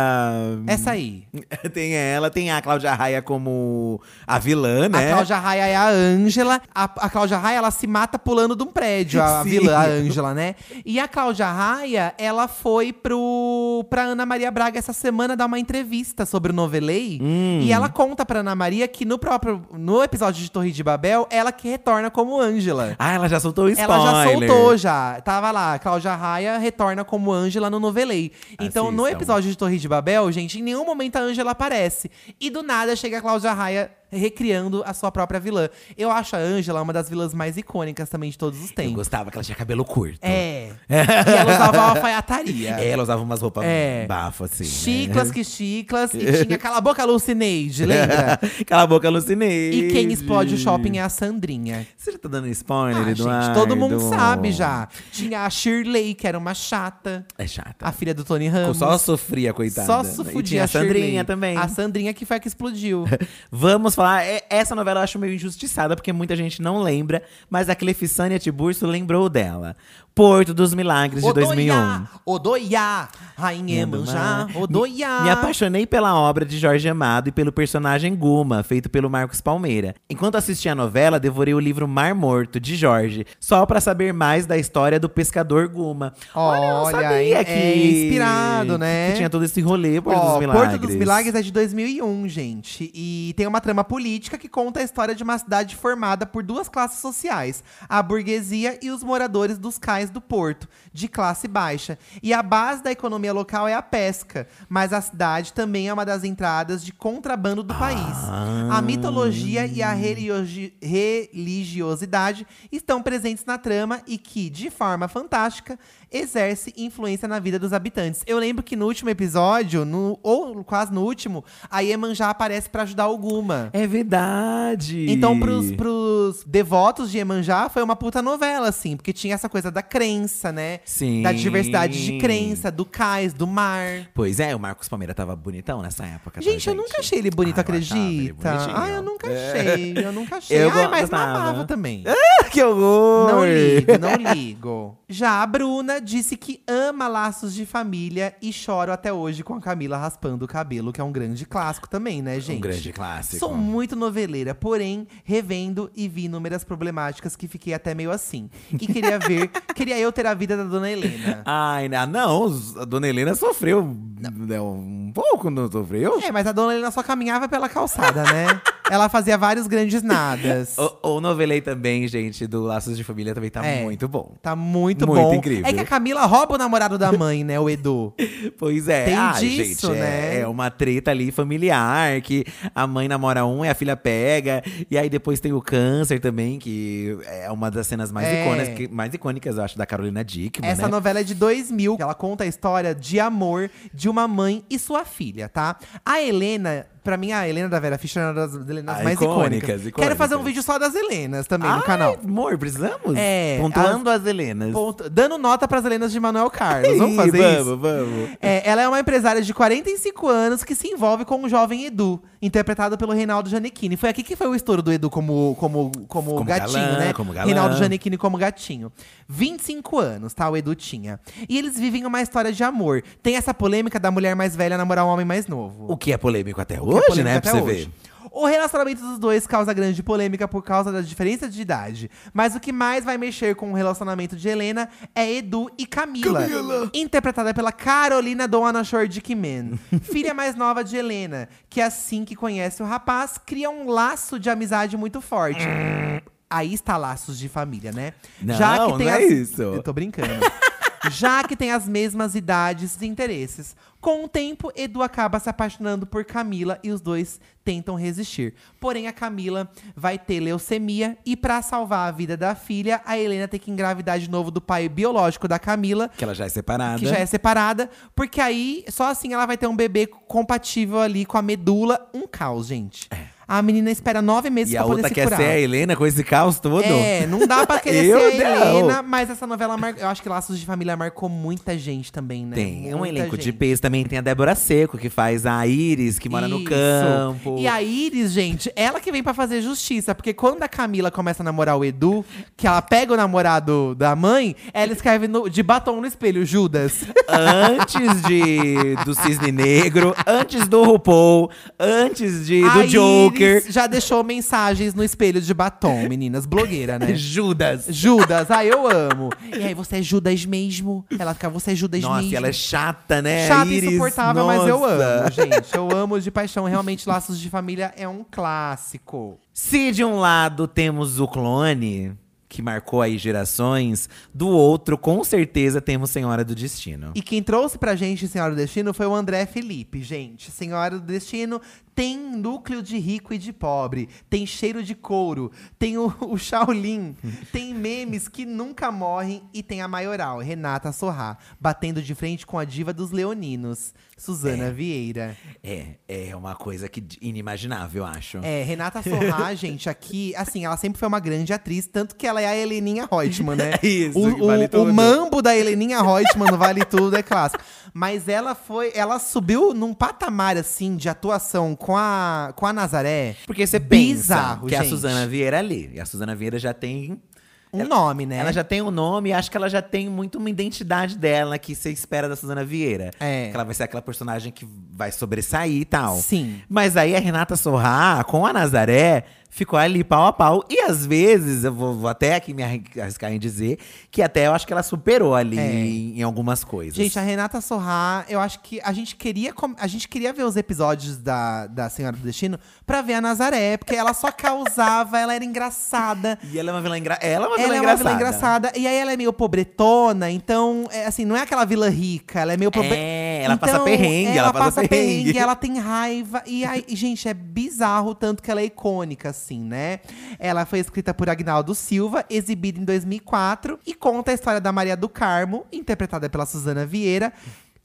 Essa aí. [laughs] tem ela, tem a Cláudia Raia como a vilã, né? A Cláudia Raia é a Ângela. A, a Cláudia Raia, ela se mata pulando de um prédio, a [laughs] vilã, a Ângela, né? E a Cláudia Raia, ela foi pro, pra Ana Maria Braga essa semana dar uma entrevista sobre o Novelei. Hum. E ela conta pra Ana Maria que no próprio no episódio de Torre de Babel, ela que retorna como Ângela. Ah, ela já soltou o spoiler. Ela já soltou já. Tava lá, Cláudia Raia retorna como Ângela no Novelei. Então, no Assistam. episódio de Torre de Babel, gente, em nenhum momento a Ângela aparece. E do nada chega a Cláudia Raia recriando a sua própria vilã. Eu acho a Ângela uma das vilãs mais icônicas também de todos os Eu tempos. gostava que ela tinha cabelo curto. É. e ela usava uma alfaiataria. É, [laughs] ela usava umas roupas É. bafo, assim. né? Chiclas que chiclas. E [laughs] tinha Cala a Boca Lucineide, lembra? [laughs] Cala a boca, Lucinei. E quem explode o shopping é a Sandrinha. Você já tá dando spoiler, Ah, gente, Eduardo? todo mundo sabe já. Tinha a Shirley, que era uma chata. É chata. A filha do Tony Ramos. Só sofria, coitada. Só E sufudia tinha a Shirley. Sandrinha também. A Sandrinha que foi a que explodiu. Vamos falar, é- essa novela eu acho meio injustiçada, porque muita gente não lembra, mas a Clefissânia Tiburcio lembrou dela. Porto dos Milagres, de 2001. Odoiá, Rainha Emanjá, Odoiá. Me apaixonei pela obra de Jorge Amado e pelo personagem Guma, feito pelo Marcos Palmeira. Enquanto assistia a novela, devorei o livro Mar Morto, de Jorge, só pra saber mais da história do pescador Guma. Olha, eu Olha, sabia é que… inspirado, né? Que tinha todo esse rolê, Porto Ó, dos Milagres. Porto dos Milagres é de 2001, gente. E tem uma trama política que conta a história de uma cidade formada por duas classes sociais: a burguesia e os moradores dos cais do porto, de classe baixa. E a base da economia local é a pesca, mas a cidade também é uma das entradas de contrabando do país. A mitologia e a religiosi- religiosidade estão presentes na trama e que, de forma fantástica, exerce influência na vida dos habitantes. Eu lembro que no último episódio, no, ou quase no último, a Iemanjá aparece pra ajudar o Guma. É verdade. Então, pros, pros devotos de Iemanjá, foi uma puta novela, assim, porque tinha essa coisa da crença, né? Sim. Da diversidade de crença, do cais, do mar. Pois é, o Marcos Palmeira tava bonitão nessa época. tá, Gente, eu nunca achei ele bonito, Ah, eu achava ele acredita? Ah, eu nunca achei, eu nunca [laughs] achei. Eu Ai, mas mamava também. [laughs] que horror! Não ligo, não ligo. Já a Bruna disse que ama laços de família e choro até hoje com a Camila raspando o cabelo, que é um grande clássico também, né, gente? Um grande clássico. Sou muito noveleira, porém, revendo e vi inúmeras problemáticas que fiquei até meio assim. E queria ver, [laughs] queria eu ter a vida da Dona Helena. Ai, ah, não, a dona Helena sofreu né, um pouco, não sofreu? É, mas a Dona Helena só caminhava pela calçada, né? [laughs] Ela fazia vários grandes nadas. O, o novelei também, gente, do Laços de Família também tá É. muito bom. Tá muito, Muito bom. incrível. É que a Camila rouba o namorado da mãe, né? O Edu. [laughs] Pois é, Tem ah, disso, gente, né? é, é uma treta ali familiar, que a mãe namora um e a filha pega. E aí depois tem o câncer também, que é uma das cenas mais, É. icônicas, que- mais icônicas, eu acho, da Carolina Dickman, Essa né? novela é de 2000. Ela conta a história de amor de uma mãe e sua filha, tá? A Helena pra mim, a Helena da Vera Fischer é uma das Helenas Ah, mais icônicas, icônicas. Quero fazer um vídeo só das Helenas também no Ai, canal. Amor, precisamos? É, Pontuando as, Helenas. Ponto- dando nota pras Helenas de Manuel Carlos. Vamos fazer vamos, isso? Vamos, É, ela é uma empresária de 45 anos que se envolve com o jovem Edu, interpretado pelo Reinaldo Giannichini. Foi aqui que foi o estouro do Edu como, como, como, Como gatinho, galã, né? como galã. Reinaldo Giannichini como gatinho. 25 anos, tá? O Edu tinha. E eles vivem uma história de amor. Tem essa polêmica da mulher mais velha namorar um homem mais novo. O que é polêmico até é hoje, polêmico né? Pra até você hoje. ver. O relacionamento dos dois causa grande polêmica por causa da diferença de idade. Mas o que mais vai mexer com o relacionamento de Helena é Edu e Camila. Interpretada pela Carolina Dona Shordickman. [laughs] filha mais nova de Helena, que assim que conhece o rapaz, cria um laço de amizade muito forte. Aí está laços de família, né? Não, não é isso. Eu tô brincando. [laughs] Já que tem as mesmas idades e interesses. Com o tempo, Edu acaba se apaixonando por Camila e os dois tentam resistir. Porém, a Camila vai ter leucemia e para salvar a vida da filha, a Helena tem que engravidar de novo do pai biológico da Camila, Que ela já é separada. que já é separada, porque aí só assim ela vai ter um bebê compatível ali com a medula. Um caos, gente. A menina espera nove meses. E pra a poder outra se quer curar. ser a Helena com esse caos todo? É, não dá pra querer [laughs] ser a não. Helena, mas essa novela marcou. Eu acho que Laços de Família marcou muita gente também, né? Tem, é um elenco de gente. peso. Também tem a Débora Seco, que faz a Iris, que mora no Isso. campo. E a Iris, gente, ela que vem pra fazer justiça. Porque quando a Camila começa a namorar o Edu, que ela pega o namorado da mãe, ela escreve no- de batom no espelho, Judas. Antes de do Cisne Negro, antes do RuPaul, antes de, A do Joker. Já deixou mensagens no espelho de batom, meninas. Blogueira, né? [laughs] Judas. Judas, ah, eu amo. E aí, você é Judas mesmo? Ela fica, você é Judas Nossa, mesmo. e ela é chata, né? Chata e Iris, insuportável, mas eu nossa. amo, gente. Eu amo de paixão. Realmente, Laços de Família é um clássico. Se de um lado temos o clone, que marcou aí gerações, do outro, com certeza, temos Senhora do Destino. E quem trouxe pra gente Senhora do Destino foi o André Felipe, gente. Senhora do Destino tem núcleo de rico e de pobre, tem cheiro de couro, tem o, [laughs] o Shaolin, tem memes que nunca morrem e tem a maioral, Renata Sorrá, batendo de frente com a diva dos leoninos, Suzana Vieira. É, é uma coisa que inimaginável, acho. É, Renata Sorrá, [laughs] gente, aqui, assim, ela sempre foi uma grande atriz, tanto que ela é a Heleninha Reutemann, né? [laughs] Isso, o, vale o- tudo. o mambo da Heleninha Reutemann no Vale Tudo é clássico. Mas ela foi, ela subiu num patamar, assim, de atuação com a, com a Nazaré. Porque você pensa que a gente. Suzana Vieira é ali. E a Suzana Vieira já tem. Um nome, né? Ela já tem um nome e acho que ela já tem muito uma identidade dela que você espera da Suzana Vieira. É. Que ela vai ser aquela personagem que vai sobressair e tal. Sim. Mas aí a Renata Sorrá, com a Nazaré, ficou ali pau a pau. E às vezes, eu vou, vou até aqui me arri- arriscar em dizer, que até eu acho que ela superou ali É. em, em algumas coisas. Gente, a Renata Sorrá, eu acho que a gente queria, a gente queria ver os episódios da, da Senhora do Destino pra ver a Nazaré, porque ela só causava, ela era engraçada. E ela é uma vilã, engra... ela é uma vilã Ela é uma engraçada. vilã engraçada. E aí ela é meio pobretona, então, é, assim, não é aquela vilã rica, ela é meio pobre... É, ela passa perrengue, ela passa perrengue. ela tem raiva. E aí, gente, é bizarro o tanto que ela é icônica, assim, né? Ela foi escrita por Agnaldo Silva, exibida em 2004, e conta a história da Maria do Carmo, interpretada pela Suzana Vieira.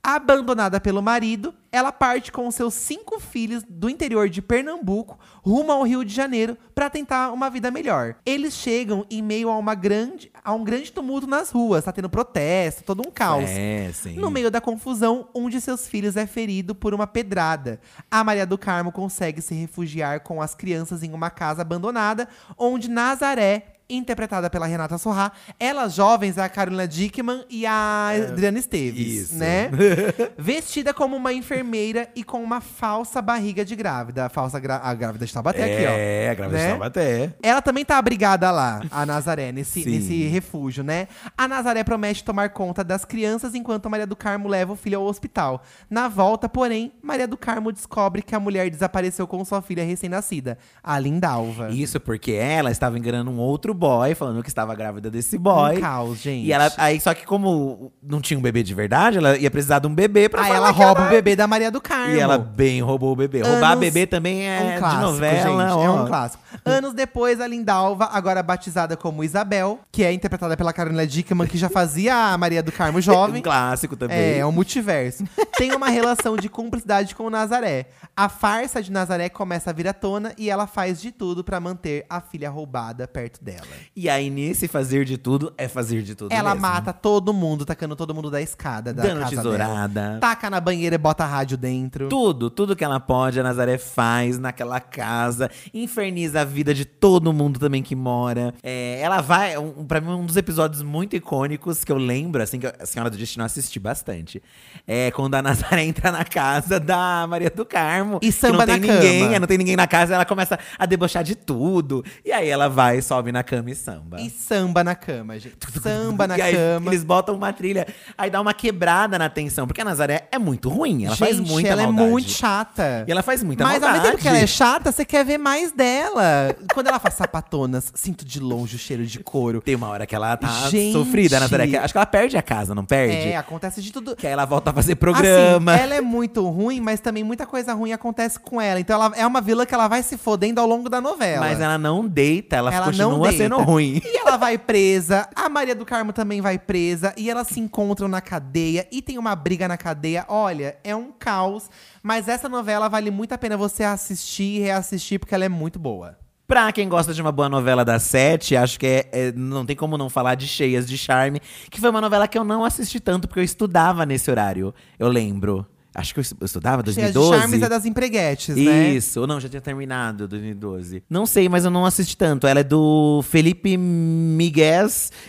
Abandonada pelo marido, ela parte com seus cinco filhos do interior de Pernambuco rumo ao Rio de Janeiro para tentar uma vida melhor. Eles chegam em meio a, uma grande, a um grande tumulto nas ruas, tá tendo protesto, todo um caos. É, sim. No meio da confusão, um de seus filhos é ferido por uma pedrada. A Maria do Carmo consegue se refugiar com as crianças em uma casa abandonada, onde Nazaré, interpretada pela Renata Sorrá, elas jovens, a Carolina Dickman e a Adriana Esteves, isso. né? [laughs] Vestida como uma enfermeira e com uma falsa barriga de grávida. A falsa gra- a grávida de Taubaté aqui, ó. É, a grávida né? de Taubaté. Ela também tá abrigada lá, a Nazaré, nesse, Sim. nesse refúgio, né? A Nazaré promete tomar conta das crianças enquanto Maria do Carmo leva o filho ao hospital. Na volta, porém, Maria do Carmo descobre que a mulher desapareceu com sua filha recém-nascida, a Lindalva. Isso porque ela estava enganando um outro outro boy, falando que estava grávida desse boy. Um caos, gente. E ela, aí, só que como não tinha um bebê de verdade, ela ia precisar de um bebê pra Aí falar ela rouba o bebê da Maria do Carmo. E ela bem roubou o bebê. Roubar Anos- bebê também é um clássico, de novela, gente, ó. É um clássico. Anos depois, a Lindalva, agora batizada como Isabel, que é interpretada pela Carolina Dickman, que já fazia a Maria do Carmo [laughs] Um jovem. clássico também. É, é um multiverso. Tem uma relação de cumplicidade com o Nazaré. A farsa de Nazaré começa a vir à tona e ela faz de tudo pra manter a filha roubada perto dela. E aí, nesse fazer de tudo, é fazer de tudo Ela mesmo. mata todo mundo, tacando todo mundo da escada da Dando casa tesourada. dela. Taca na banheira e bota a rádio dentro. Tudo, tudo que ela pode, a Nazaré faz naquela casa. Inferniza a vida de todo mundo também que mora. É, ela vai. Um, pra mim, um dos episódios muito icônicos que eu lembro, assim, que a Senhora do Destino assisti bastante. É quando a Nazaré [laughs] entra na casa da Maria do Carmo. E samba não tem ninguém, cama. não tem ninguém na casa, ela começa a debochar de tudo. E aí ela vai, sobe na cama e samba. E samba na cama, gente. Samba na aí cama. eles botam uma trilha, aí dá uma quebrada na tensão. Porque a Nazaré é muito ruim, ela faz Gente, muita ela maldade. é muito chata. E ela faz muita Mas ao maldade. mesmo tempo que ela é chata, você quer ver mais dela. Quando ela faz sapatonas, sinto de longe o cheiro de couro. Tem uma hora que ela tá Gente! sofrida, a Nazaré. Acho que ela perde a casa, não perde? É, acontece de tudo. Que aí ela volta a fazer programa. Assim, ela é muito ruim, mas também muita coisa ruim acontece com ela. Então ela é uma vilã que ela vai se fodendo ao longo da novela. Mas ela não deita, ela, Ela continua não deita. Sendo ruim. E ela vai presa, a Maria do Carmo também vai presa, e elas se encontram na cadeia, e tem uma briga na cadeia. Olha, é um caos, mas essa novela vale muito a pena você assistir e reassistir, porque ela é muito boa. Pra quem gosta de uma boa novela das sete, acho que é, é- não tem como não falar de Cheias de Charme, que foi uma novela que eu não assisti tanto, porque eu estudava nesse horário, eu lembro. Acho que eu estu- eu estudava, Cheia de 2012. Charmes é das empreguetes, né? Isso, ou não, já tinha terminado 2012. Não sei, mas eu não assisti tanto. Ela é do Felipe Miguel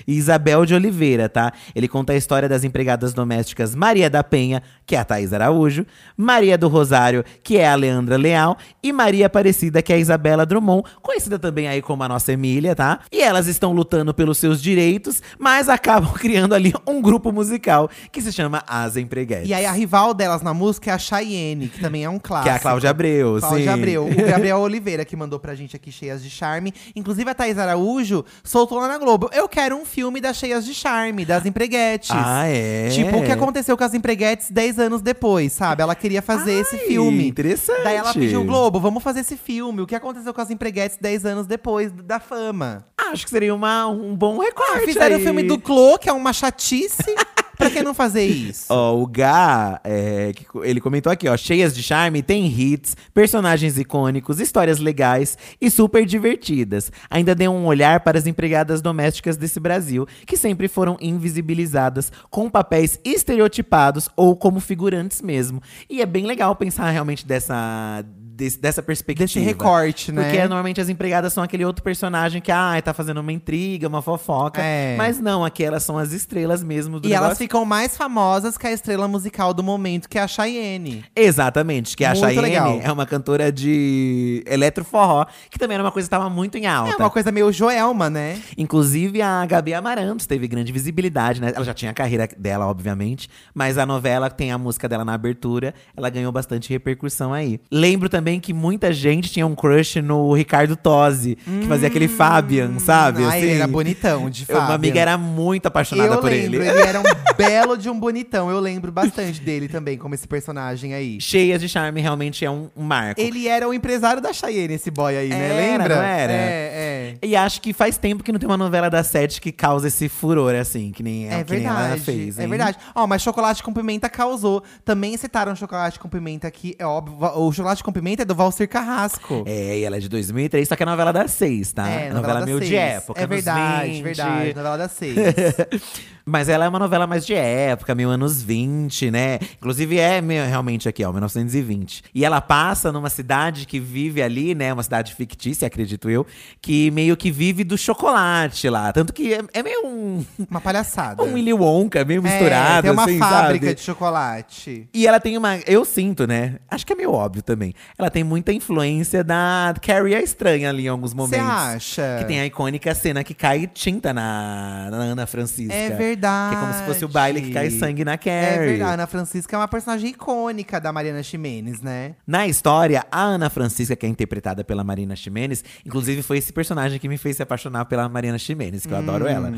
e Isabel de Oliveira, tá? Ele conta a história das empregadas domésticas Maria da Penha, que é a Thaís Araújo, Maria do Rosário, que é a Leandra Leal, e Maria Aparecida, que é a Isabela Drummond, conhecida também aí como a nossa Emília, tá? E elas estão lutando pelos seus direitos, mas acabam [laughs] criando ali um grupo musical que se chama As Empreguetes. E aí a rival delas na música é a Cheyenne, que também é um clássico. Que é a Cláudia Abreu, Cláudia sim. Abreu. O [laughs] Gabriel Oliveira que mandou pra gente aqui Cheias de Charme. Inclusive a Thaís Araújo soltou lá na Globo. Eu quero um filme das Cheias de Charme, das empreguetes. Ah, é? Tipo, o que aconteceu com as empreguetes 10 anos depois, sabe? Ela queria fazer esse Ai, filme. interessante. Daí ela pediu, Globo, vamos fazer esse filme. O que aconteceu com as empreguetes 10 anos depois da fama? Acho que seria uma, um bom recorte. Fizeram o aí. filme do Clô, que é uma chatice. [laughs] pra que não fazer isso? Ó, o Gá, é, ele comentou aqui, ó, cheias de charme, tem hits, personagens icônicos, histórias legais e super divertidas. Ainda deu um olhar para as empregadas domésticas desse Brasil, que sempre foram invisibilizadas com papéis estereotipados ou como figurantes mesmo. E é bem legal pensar realmente dessa, desse- dessa perspectiva. Desse recorte, né? Porque normalmente as empregadas são aquele outro personagem que, ah, tá fazendo uma intriga, uma fofoca. É. Mas não, aqui elas são as estrelas mesmo do E elas negócio. ficam mais famosas que a estrela musical do momento, que é a Cheyenne. Exatamente, que a Muito Cheyenne legal. é uma cantora de eletroforró, que também era uma coisa que estava muito em alta. É uma coisa meio Joelma, né? Inclusive, a Gabi Amarantos teve grande visibilidade, né? Ela já tinha a carreira dela, obviamente, mas a novela tem a música dela na abertura, ela ganhou bastante repercussão aí. Lembro também que muita gente tinha um crush no Ricardo Tosi, que fazia aquele Fabian, sabe? Ai, assim. ele era bonitão, de Eu- Uma amiga era muito apaixonada Eu por lembro, ele. ele era um [laughs] belo de um bonitão. Eu lembro bastante dele também, como esse personagem aí. Cheias de charme, realmente é um, um marco. Ele era o empresário da Cheyenne, esse boy aí, né? Era, Lembra? não era? É, é. E acho que faz tempo que não tem uma novela da Sete que causa esse furor, assim, que nem, É que nem ela verdade, fez. é hein? verdade. Ó, mas chocolate com pimenta causou. Também citaram chocolate com pimenta aqui, é óbvio. O chocolate com pimenta é do Valcir Carrasco. É, e ela é de 2003, só que é novela das seis, tá? É, novela, das meio de seis. época. É verdade, 20. verdade. Novela das seis. [laughs] Mas ela é uma novela mais de época, meio anos 20, né? Inclusive é meio, realmente aqui, ó, 1920. E ela passa numa cidade que vive ali, né? Uma cidade fictícia, acredito eu, que meio que vive do chocolate lá. Tanto que é, é meio um, [laughs] Uma palhaçada. um Willy Wonka, meio É, misturado, tem uma assim, fábrica sabe? de chocolate. E ela tem uma. Eu sinto, né? Acho que é meio óbvio também. Ela tem muita influência da Carrie a Estranha ali em alguns Você momentos. acha? Que tem a icônica cena que cai tinta na, na Ana Francisca. É verdade. Que é como se fosse o baile que cai sangue na É Carrie. verdade. A Ana Francisca é uma personagem icônica da Mariana Ximenes, né? Na história, a Ana Francisca, que é interpretada pela Marina Ximenes, inclusive foi esse personagem que me fez se apaixonar pela Mariana Ximenes, que eu adoro Hum. ela.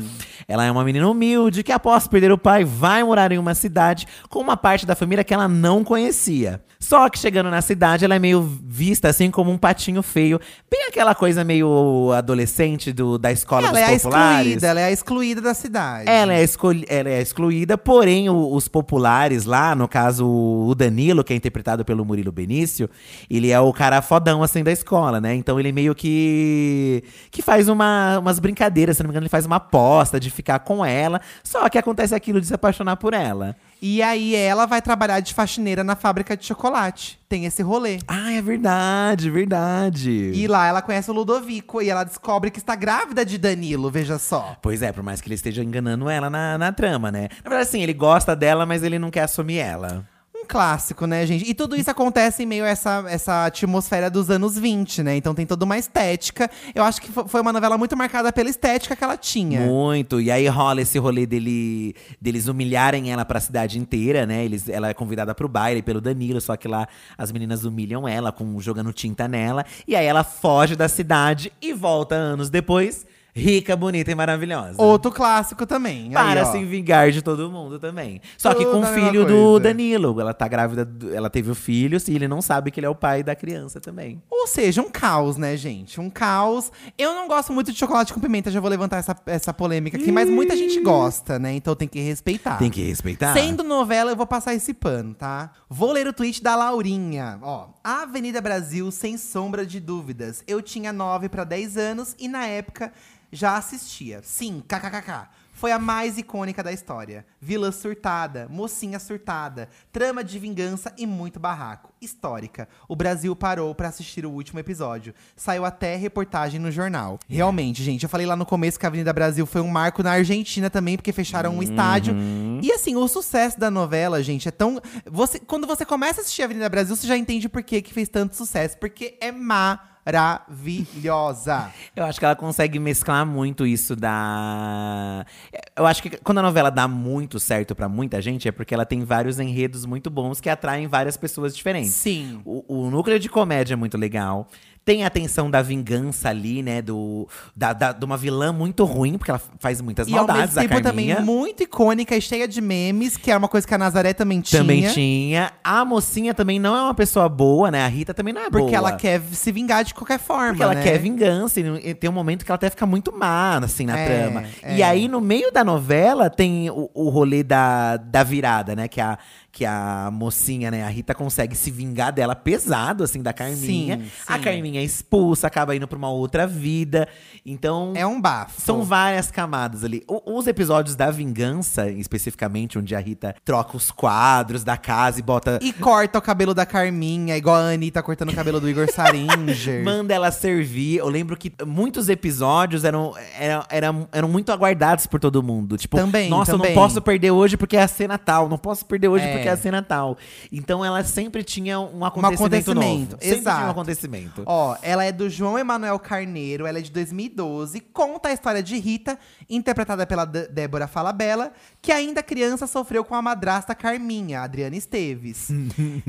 Ela é uma menina humilde que, após perder o pai, vai morar em uma cidade com uma parte da família que ela não conhecia. Só que chegando na cidade, ela é meio vista assim como um patinho feio. Bem aquela coisa meio adolescente do, da escola Ela é a dos populares. excluída, ela é excluída da cidade. Ela é, é excluída, porém o- os populares lá, no caso o Danilo, que é interpretado pelo Murilo Benício, ele é o cara fodão assim da escola, né? Então ele meio que que faz uma, umas brincadeiras, se não me engano, ele faz uma aposta de ficar com ela, só que acontece aquilo de se apaixonar por ela. E aí ela vai trabalhar de faxineira na fábrica de chocolate. Tem esse rolê. Ah, é verdade, verdade. E lá ela conhece o Ludovico e ela descobre que está grávida de Danilo, veja só. Pois é, por mais que ele esteja enganando ela na, na trama, né? Na verdade, assim, ele gosta dela, mas ele não quer assumir ela. Clássico, né, gente? E tudo isso acontece em meio a essa, essa atmosfera dos anos 20, né? Então tem toda uma estética. Eu acho que fo- foi uma novela muito marcada pela estética que ela tinha. Muito. E aí rola esse rolê dele, deles humilharem ela pra cidade inteira, né? Eles, ela é convidada pro baile pelo Danilo, só que lá as meninas humilham ela, com, jogando tinta nela. E aí ela foge da cidade e volta anos depois, rica, bonita e maravilhosa. Outro clássico também. Aí, para ó. se vingar de todo mundo também. Só que com Tudo o filho do. Danilo. Ela tá grávida, ela teve o filho, e ele não sabe que ele é o pai da criança também. Ou seja, um caos, né, gente? Um caos. Eu não gosto muito de chocolate com pimenta, já vou levantar essa, essa polêmica aqui, mas muita gente gosta, né? Então tem que respeitar. Tem que respeitar. Sendo novela, eu vou passar esse pano, tá? Vou ler o tweet da Laurinha. Ó, Avenida Brasil, sem sombra de dúvidas. Eu tinha 9 para 10 anos e na época já assistia. Sim, kkkk. Foi a mais icônica da história. Vilã surtada, mocinha surtada, trama de vingança e muito barraco. Histórica. O Brasil parou pra assistir o último episódio. Saiu até reportagem no jornal. Realmente, gente, eu falei lá no começo que a Avenida Brasil foi um marco na Argentina também, porque fecharam um estádio. E assim, o sucesso da novela, gente, é tão. Você, quando você começa a assistir a Avenida Brasil, você já entende por que, que fez tanto sucesso. Porque é maravilhosa. Eu acho que ela consegue mesclar muito isso da. Eu acho que quando a novela dá muito certo pra muita gente, é porque ela tem vários enredos muito bons que atraem várias pessoas diferentes. Sim. O, o núcleo de comédia é muito legal. Tem a tensão da vingança ali, né? Do, da, da- de uma vilã muito ruim, porque ela faz muitas E ao maldades, mesmo tempo a também Carminha. muito icônica e cheia de memes, que é uma coisa que a Nazaré também tinha. Também tinha. A mocinha também não é uma pessoa boa, né? A Rita também não é boa. Porque ela quer se vingar de qualquer forma. Porque ela né? quer vingança. E tem um momento que ela até fica muito má, assim, na É, trama. é. E aí, no meio da novela, tem o, o rolê da, da virada, né? Que a, que a mocinha, né? A Rita consegue se vingar dela pesado, assim, da Carminha. Sim, A sim. Carminha é expulsa, acaba indo pra uma outra vida. Então… É um bafo. São várias camadas ali. O- os episódios da vingança, especificamente, onde a Rita troca os quadros da casa e bota E corta o cabelo da Carminha, igual a Anitta cortando o cabelo do Igor Saringer. [laughs] Manda ela servir. Eu lembro que muitos episódios eram, eram, eram, eram muito aguardados por todo mundo. Tipo, Também, nossa, eu também. não posso perder hoje porque é a cena tal. Não posso perder hoje É. porque é a cena tal. Então ela sempre tinha um acontecimento, acontecimento, novo. Sempre tinha um acontecimento. Ó, ela é do João Emanuel Carneiro, ela é de 2012, conta a história de Rita, interpretada pela D- Débora Falabella, que ainda criança sofreu com a madrasta Carminha, Adriana Esteves,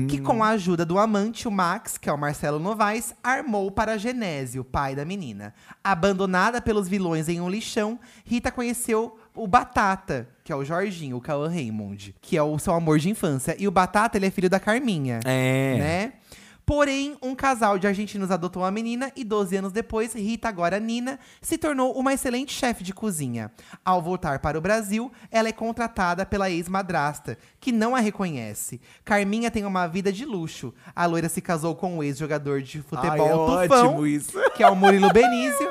que [laughs] com a ajuda do amante, o Max, que é o Marcelo Novaes, armou para Genésio, pai da menina. Abandonada pelos vilões em um lixão, Rita conheceu o Batata, que é o Jorginho, o Cauã Raymond, que é o seu amor de infância. E o Batata, ele é filho da Carminha É. né? Porém, um casal de argentinos adotou a menina e 12 anos depois, Rita, agora Nina, se tornou uma excelente chefe de cozinha. Ao voltar para o Brasil, ela é contratada pela ex-madrasta, que não a reconhece. Carminha tem uma vida de luxo. A loira se casou com o ex-jogador de futebol Ai, é Tufão, que é o Murilo [laughs] Benício.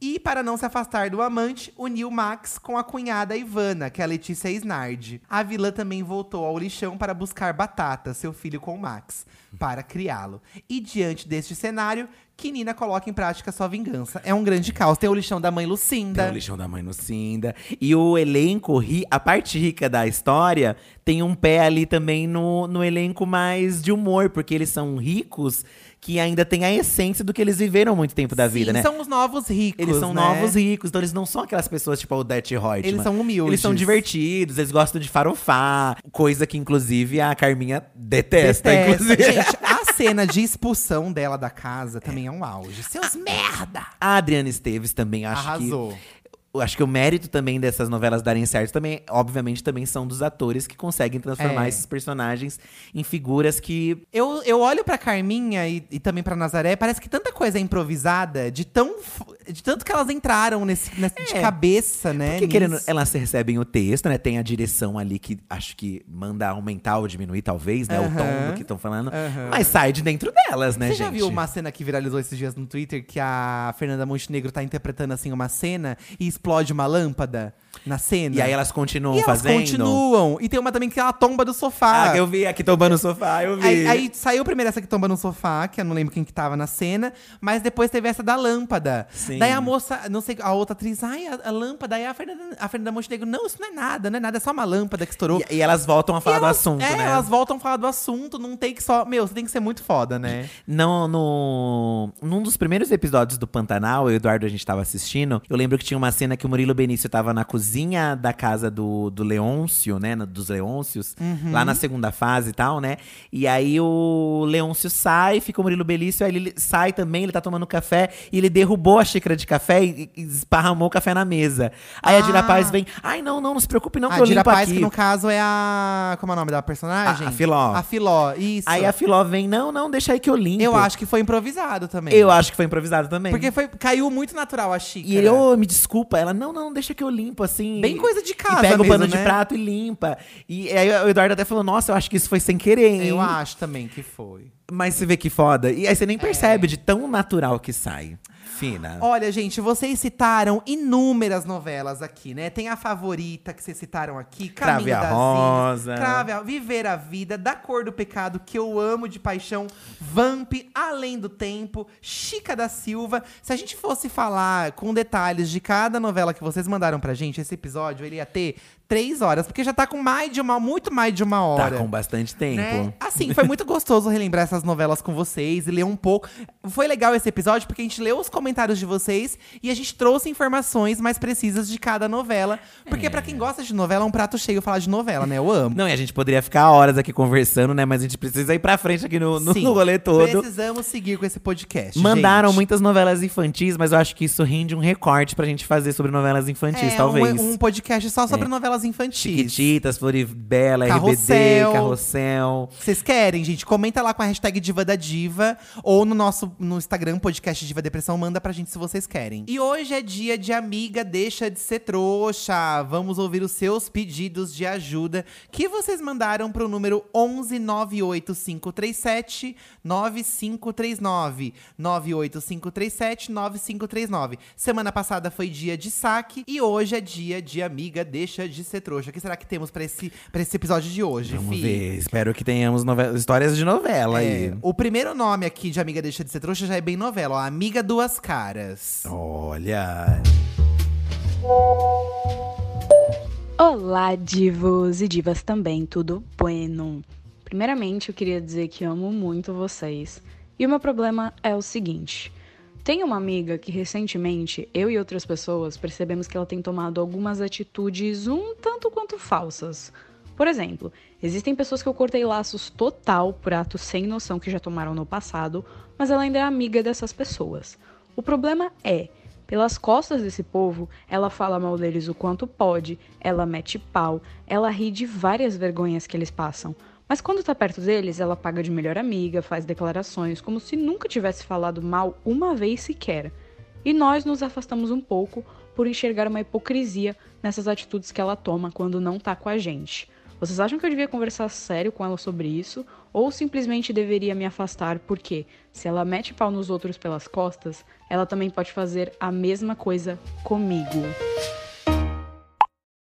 e para não se afastar do amante, uniu Max com a cunhada Ivana, que é a Letícia Snardi. A vilã também voltou ao lixão para buscar Batata, seu filho com Max, para criá-lo. E diante deste cenário, que Nina coloca em prática sua vingança. É um grande caos. Tem o lixão da mãe Lucinda. Tem o lixão da mãe Lucinda. E o elenco, a parte rica da história, tem um pé ali também no, no elenco mais de humor, porque eles são ricos que ainda tem a essência do que eles viveram muito tempo da vida, Sim, né? são os novos ricos. Eles são né? novos ricos, então eles não são aquelas pessoas tipo o Death Reutemann. Eles são humildes. Eles são divertidos, eles gostam de farofar. Coisa que, inclusive, a Carminha detesta, Detesta. inclusive. Gente, a [laughs] cena de expulsão dela da casa também é um auge. Seus merda! A Adriana Esteves também acho Arrasou. que. Acho que o mérito também dessas novelas darem certo também, obviamente, também são dos atores que conseguem transformar É. esses personagens em figuras que. Eu, eu olho pra Carminha e, e também pra Nazaré, parece que tanta coisa é improvisada, de tão de tanto que elas entraram nesse, nesse de É. cabeça, né? Porque querendo, elas recebem o texto, né? Tem a direção ali que acho que manda aumentar ou diminuir, talvez, né? O tom do que estão falando. Aham. Mas sai de dentro delas, né, Você gente? já viu uma cena que viralizou esses dias no Twitter que a Fernanda Montenegro tá interpretando assim uma cena e explode uma lâmpada na cena? E aí elas continuam E elas fazendo. continuam. E tem uma também que ela tomba do sofá. Ah, eu vi aqui tombando no sofá, eu vi. Aí, aí saiu primeiro essa que tomba no sofá, que eu não lembro quem que tava na cena, mas depois teve essa da lâmpada. Sim. Daí a moça, não sei, a outra atriz, ai, a, a lâmpada, aí a Fernanda, a Fernanda Montenegro, não, isso não é nada, não é nada, é só uma lâmpada que estourou. E, e elas voltam a falar E do elas- assunto, é, né? elas voltam a falar do assunto, não tem que só. Meu, você tem que ser muito foda, né? Não, no, num dos primeiros episódios do Pantanal, eu e o Eduardo, a gente tava assistindo. Eu lembro que tinha uma cena que o Murilo Benício tava na cozinha da casa do, do Leôncio, né? Dos Leôncios, Uhum. lá na segunda fase e tal, né? E aí o Leôncio sai, fica o Murilo Benício, aí ele sai também, ele tá tomando café, e ele derrubou a xícara de café e, e esparramou o café na mesa. Aí a Dira Ah. Paz vem, ai não, não, não se preocupe não, que a eu Dira limpo Paz, aqui. que no caso é a. Como é o nome da personagem? A- a Filó. A Filó, isso. Aí a Filó vem, não, não, deixa aí que eu limpo. Eu acho que foi improvisado também. Eu acho que foi improvisado também. Porque foi, caiu muito natural a xícara. E ele, ô, me desculpa. Ela, não, não, deixa que eu limpo, assim. Bem coisa de casa E pega o mesmo, pano de né? prato e limpa. E aí o Eduardo até falou, nossa, eu acho que isso foi sem querer, hein? Eu acho também que foi. Mas você vê que foda. E aí você É. nem percebe de tão natural que sai. Fina. Olha, gente, vocês citaram inúmeras novelas aqui, né? Tem a favorita que vocês citaram aqui, Crave Caminho a das Rosa. Crave a Viver a Vida, Da Cor do Pecado, que eu amo de paixão, Vamp, Além do Tempo, Chica da Silva. Se a gente fosse falar com detalhes de cada novela que vocês mandaram pra gente, esse episódio, ele ia ter três horas, porque já tá com mais de uma, muito mais de uma Tá hora. com bastante tempo. Né? Assim, foi muito gostoso relembrar essas novelas com vocês e ler um pouco. Foi legal esse episódio porque a gente leu os comentários de vocês e a gente trouxe informações mais precisas de cada novela. Porque pra quem gosta de novela, é um prato cheio falar de novela, né? Eu amo. Não, e a gente poderia ficar horas aqui conversando, né? Mas a gente precisa ir pra frente aqui no, no, Sim, no rolê todo. Precisamos seguir com esse podcast. Mandaram gente. muitas novelas infantis, mas eu acho que isso rende um recorte pra gente fazer sobre novelas infantis, é, talvez. Um, um podcast só sobre novelas infantis. Chiquititas, Floribela, Carrossel. RBD, Carrossel. Vocês querem, gente? Comenta lá com a hashtag Diva da Diva ou no nosso no Instagram, podcast Diva Depressão, manda pra gente se vocês querem. E hoje é dia de Amiga Deixa de Ser Trouxa. Vamos ouvir os seus pedidos de ajuda que vocês mandaram pro número 11 98537 9539. 98537 9539. Semana passada foi dia de saque e hoje é dia de Amiga Deixa de Ser Trouxa. O que será que temos pra esse, pra esse episódio de hoje, Vamos Fi? ver. Espero que tenhamos nove- histórias de novela É, aí. o primeiro nome aqui de Amiga Deixa de Ser Trouxa já é bem novela, ó. Amiga Duas Caras. Olha. Olá, divos e divas também, tudo bueno? Primeiramente, eu queria dizer que amo muito vocês. E o meu problema é o seguinte: tem uma amiga que recentemente eu e outras pessoas percebemos que ela tem tomado algumas atitudes um tanto quanto falsas. Por exemplo, existem pessoas que eu cortei laços total por atos sem noção que já tomaram no passado, mas ela ainda é amiga dessas pessoas. O problema é pelas costas desse povo, ela fala mal deles o quanto pode, ela mete pau, ela ri de várias vergonhas que eles passam. Mas quando tá perto deles, ela paga de melhor amiga, faz declarações como se nunca tivesse falado mal uma vez sequer. E nós nos afastamos um pouco por enxergar uma hipocrisia nessas atitudes que ela toma quando não tá com a gente. Vocês acham que eu devia conversar sério com ela sobre isso? Ou simplesmente deveria me afastar porque, se ela mete pau nos outros pelas costas, ela também pode fazer a mesma coisa comigo?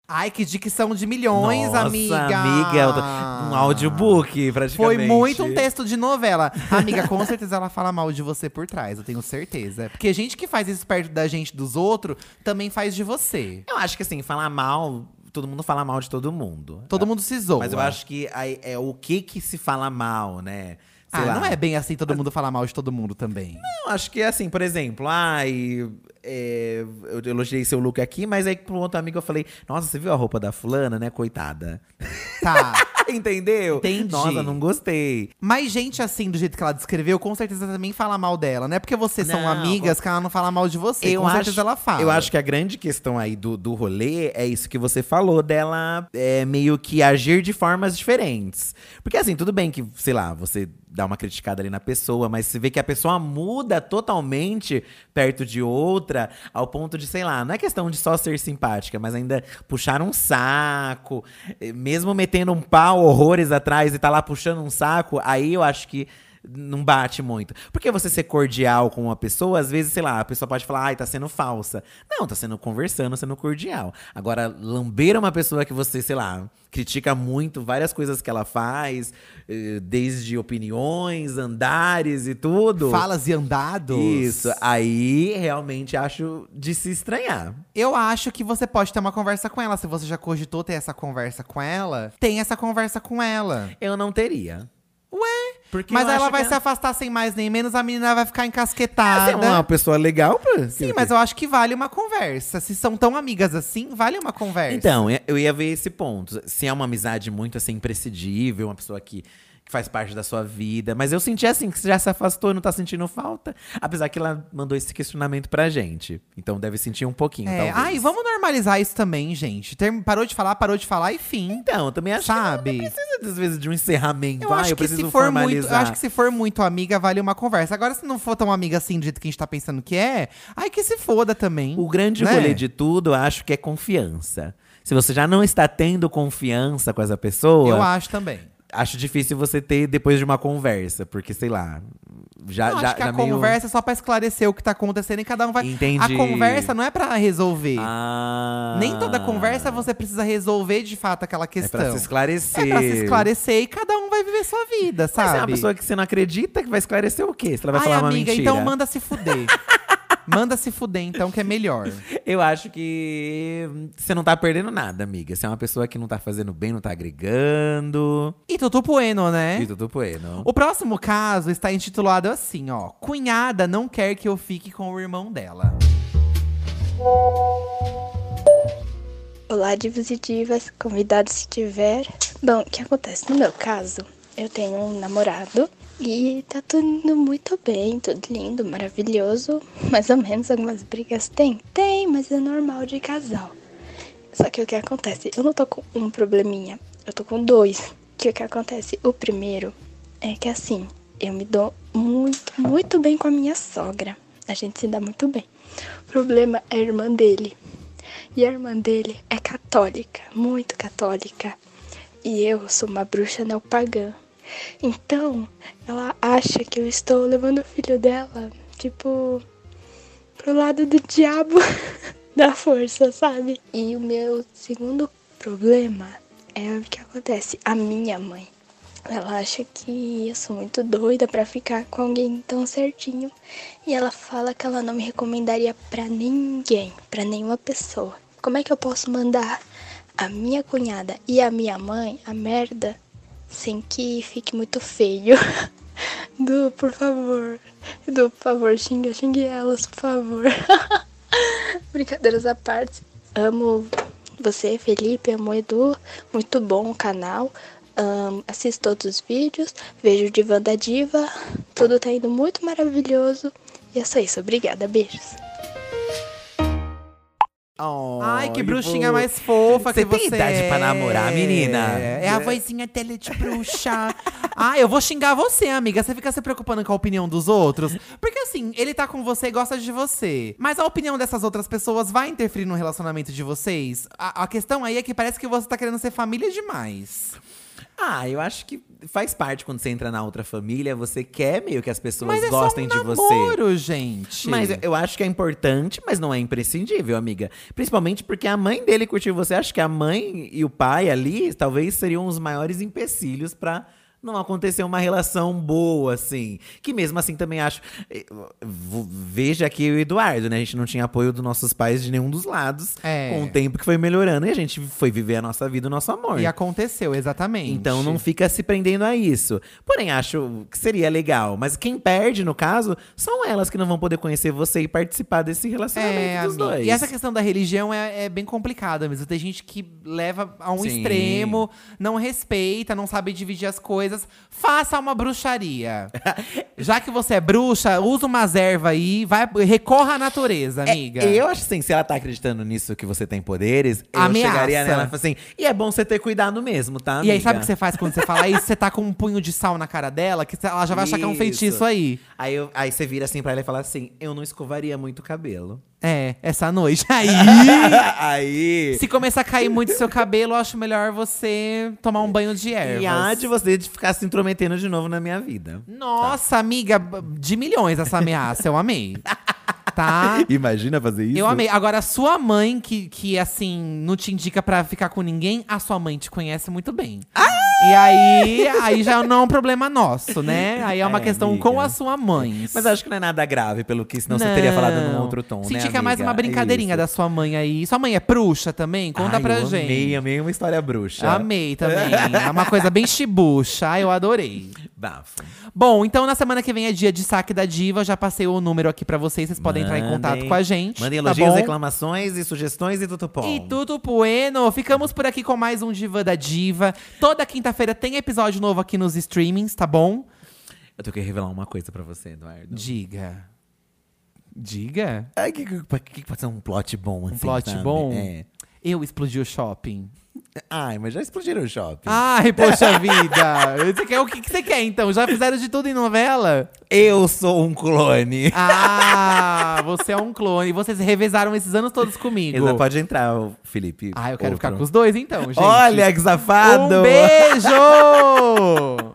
Ai, que dicção de milhões, Nossa, amiga! amiga, um audiobook, praticamente. Foi muito um texto de novela. Amiga, com [laughs] certeza ela fala mal de você por trás, eu tenho certeza. Porque gente que faz isso perto da gente dos outros também faz de você. Eu acho que assim, falar mal, todo mundo fala mal de todo mundo. Todo mundo se zoa. Mas eu acho que aí é o que que se fala mal, né? sei Ah, lá. não é bem assim todo mundo falar mal de todo mundo também. Não, acho que assim, por exemplo, ai, é, eu elogiei seu look aqui, mas aí pro outro amigo eu falei, nossa, você viu a roupa da fulana, né, coitada? Tá. [laughs] [laughs] Entendeu? Entendi. Nossa, não gostei. Mas gente assim, do jeito que ela descreveu, com certeza também fala mal dela. Não é porque vocês são Não, amigas que ela não fala mal de você. Eu com acho, certeza ela fala. Eu acho que a grande questão aí do, do rolê é isso que você falou, dela é, meio que agir de formas diferentes. Porque assim, tudo bem que, sei lá, você dá uma criticada ali na pessoa, mas você vê que a pessoa muda totalmente perto de outra, ao ponto de, sei lá, não é questão de só ser simpática, mas ainda puxar um saco, eh, mesmo metendo um pau horrores atrás e tá lá puxando um saco, aí eu acho que não bate muito. Porque você ser cordial com uma pessoa, às vezes, sei lá, a pessoa pode falar, ai, tá sendo falsa. Não, tá sendo conversando, sendo cordial. Agora, lamber uma pessoa que você, sei lá, critica muito várias coisas que ela faz, eh, desde opiniões, andares e tudo. Falas e andados. Isso, aí realmente acho de se estranhar. Eu acho que você pode ter uma conversa com ela. Se você já cogitou ter essa conversa com ela, tem essa conversa com ela. Eu não teria. Porque Mas ela vai que se afastar sem mais nem menos, a menina vai ficar Você é encasquetada. uma pessoa legal pra. Sim, mas eu acho que vale uma conversa. Se são tão amigas assim, vale uma conversa. Então, eu- eu ia ver esse ponto. Se é uma amizade muito assim, imprescindível, uma pessoa que, que faz parte da sua vida. Mas eu senti assim, que você já se afastou e não tá sentindo falta. Apesar que ela mandou esse questionamento pra gente. Então deve sentir um pouquinho, É, talvez. ai, vamos normalizar isso também, gente. Term- parou de falar, parou de falar e fim. Então, eu também acho Sabe? que não precisa, às vezes, de um encerramento. Eu ah, acho eu que se for muito, eu acho que se for muito amiga, vale uma conversa. Agora, se não for tão amiga assim do jeito que a gente tá pensando que é, ai que se foda também. O grande né? rolê de tudo, eu acho que é confiança. Se você já não está tendo confiança com essa pessoa, Eu acho também. Acho difícil você ter depois de uma conversa. Porque, sei lá, já, eu já, acho que a meio... conversa é só pra esclarecer o que tá acontecendo e cada um vai. Entendi. A conversa não é pra resolver. Ah, Nem toda conversa você precisa resolver de fato aquela É questão. pra se esclarecer. É pra se esclarecer e cada um vai viver sua vida, Mas se é sabe? uma pessoa que você não acredita, que vai esclarecer o quê? Se ela vai Ai, falar uma amiga, mentira. então manda se fuder. [laughs] manda se fuder, então, que é melhor. [laughs] Eu acho que você não tá perdendo nada, amiga. Você é uma pessoa que não tá fazendo bem, não tá agregando. E tudo bueno, né? E tudo bueno. O próximo caso está intitulado assim, ó. Cunhada não quer que eu fique com o irmão dela. Olá, divos e divas, convidados se tiver. Bom, o que acontece? No meu caso, eu tenho um namorado e tá tudo muito bem, tudo lindo, maravilhoso. Mais ou menos algumas brigas tem? Tem, mas é normal de casal. Só que o que acontece? Eu não tô com um probleminha, eu tô com dois. Que o que acontece? O primeiro é que assim, eu me dou muito, muito bem com a minha sogra. A gente se dá muito bem. O problema é a irmã dele. E a irmã dele é católica, muito católica. E eu sou uma bruxa neopagã. Então, ela acha que eu estou levando o filho dela, tipo, pro lado do diabo [laughs] da força, sabe? E o meu segundo problema é o que acontece. A minha mãe. Ela acha que eu sou muito doida pra ficar com alguém tão certinho. E ela fala que ela não me recomendaria pra ninguém, pra nenhuma pessoa. Como é que eu posso mandar a minha cunhada e a minha mãe a merda sem que fique muito feio? [laughs] Du, por favor. Du, por favor, xinga, xingue elas, por favor. [laughs] Brincadeiras à parte. Amo você, Felipe, amo o Edu. Muito bom o canal. Ahn, assisto todos os vídeos, vejo Diva da Diva. Tudo tá indo muito maravilhoso. E é só isso. Obrigada, beijos. Oh, Ai, que bruxinha mais fofa Você que tem você idade pra namorar, é. menina? É a vozinha tele de bruxa. [laughs] ah, eu vou xingar você, amiga. Você fica se preocupando com a opinião dos outros. Porque assim, ele tá com você e gosta de você. Mas a opinião dessas outras pessoas vai interferir no relacionamento de vocês? A, a questão aí é que parece que você tá querendo ser família demais. Ah, eu acho que faz parte quando você entra na outra família, você quer meio que as pessoas Mas é gostem só um de você. namoro, gente. Mas eu acho que é importante, mas não é imprescindível, amiga. Principalmente porque a mãe dele curtiu você. Acho que a mãe e o pai ali talvez seriam os maiores empecilhos pra não aconteceu uma relação boa, assim. Que mesmo assim também acho. eh, Veja aqui o Eduardo, né? A gente não tinha apoio dos nossos pais de nenhum dos lados. É. Com o tempo que foi melhorando e a gente foi viver a nossa vida, o nosso amor. E aconteceu, exatamente. Então não fica se prendendo a isso. Porém, acho que seria legal. Mas quem perde, no caso, são elas que não vão poder conhecer você e participar desse relacionamento É, dos amiga. dois. E essa questão da religião é, é bem complicada mesmo. Tem gente que leva a um Sim. extremo, não respeita, não sabe dividir as coisas. Faça uma bruxaria. [laughs] Já que você é bruxa, usa umas ervas aí, vai, recorra à natureza, amiga. É, eu acho assim, se ela tá acreditando nisso que você tem poderes, eu Ameaça. chegaria nela e falaria assim, e é bom você ter cuidado mesmo, tá, E aí, amiga?" sabe o que você faz quando você fala isso? Você tá com um punho de sal na cara dela, que ela já vai achar que é um Isso. feitiço aí. Aí, eu- aí você vira assim pra ela e fala assim, eu não escovaria muito o cabelo. É, essa noite. [laughs] Aí. [laughs] aí… se começar a cair muito seu cabelo, eu acho melhor você tomar um banho de ervas. E há de você de ficar se intrometendo de novo na minha vida. Nossa, amiga, de milhões essa ameaça. Eu amei. [laughs] Tá? Imagina fazer isso? Eu amei. Agora, a sua mãe, que, que assim, não te indica pra ficar com ninguém, a sua mãe te conhece muito bem. E aí, aí já não é um problema nosso, né? Aí é uma É, questão amiga. com a sua mãe. Mas acho que não é nada grave, pelo que senão você teria falado num Não. outro tom, Senti né, que é mais uma brincadeirinha Isso. da sua mãe aí. Sua mãe é bruxa também? Conta Ai, pra eu gente. Amei, amei uma história bruxa. Amei também. É uma coisa bem chibucha. Ai, eu adorei. Bafo. Bom, então na semana que vem é dia de saque da diva. Já passei o número aqui pra vocês. Vocês podem entrar em Mandem. contato com a gente. Mandem tá elogios, bom? reclamações e sugestões e tudo bom. E tudo bueno. Ficamos por aqui com mais um Diva da Diva. Toda quinta-feira tem episódio novo aqui nos streamings, tá bom? Eu tenho que revelar uma coisa pra você, Eduardo. Diga. Diga? Ai, que, que, que pode ser um plot bom, assim, Um plot sabe? bom? É. Eu explodi o shopping. Ai, mas já explodiram o shopping. Ai, poxa vida. Você quer, o que, que você quer, então? Já fizeram de tudo em novela? Eu sou um clone. Ah, você é um clone. Vocês revezaram esses anos todos comigo. Ainda pode entrar, Felipe. Ah, eu quero Outro. ficar com os dois, então, gente. Olha que safado! Um beijo! [laughs]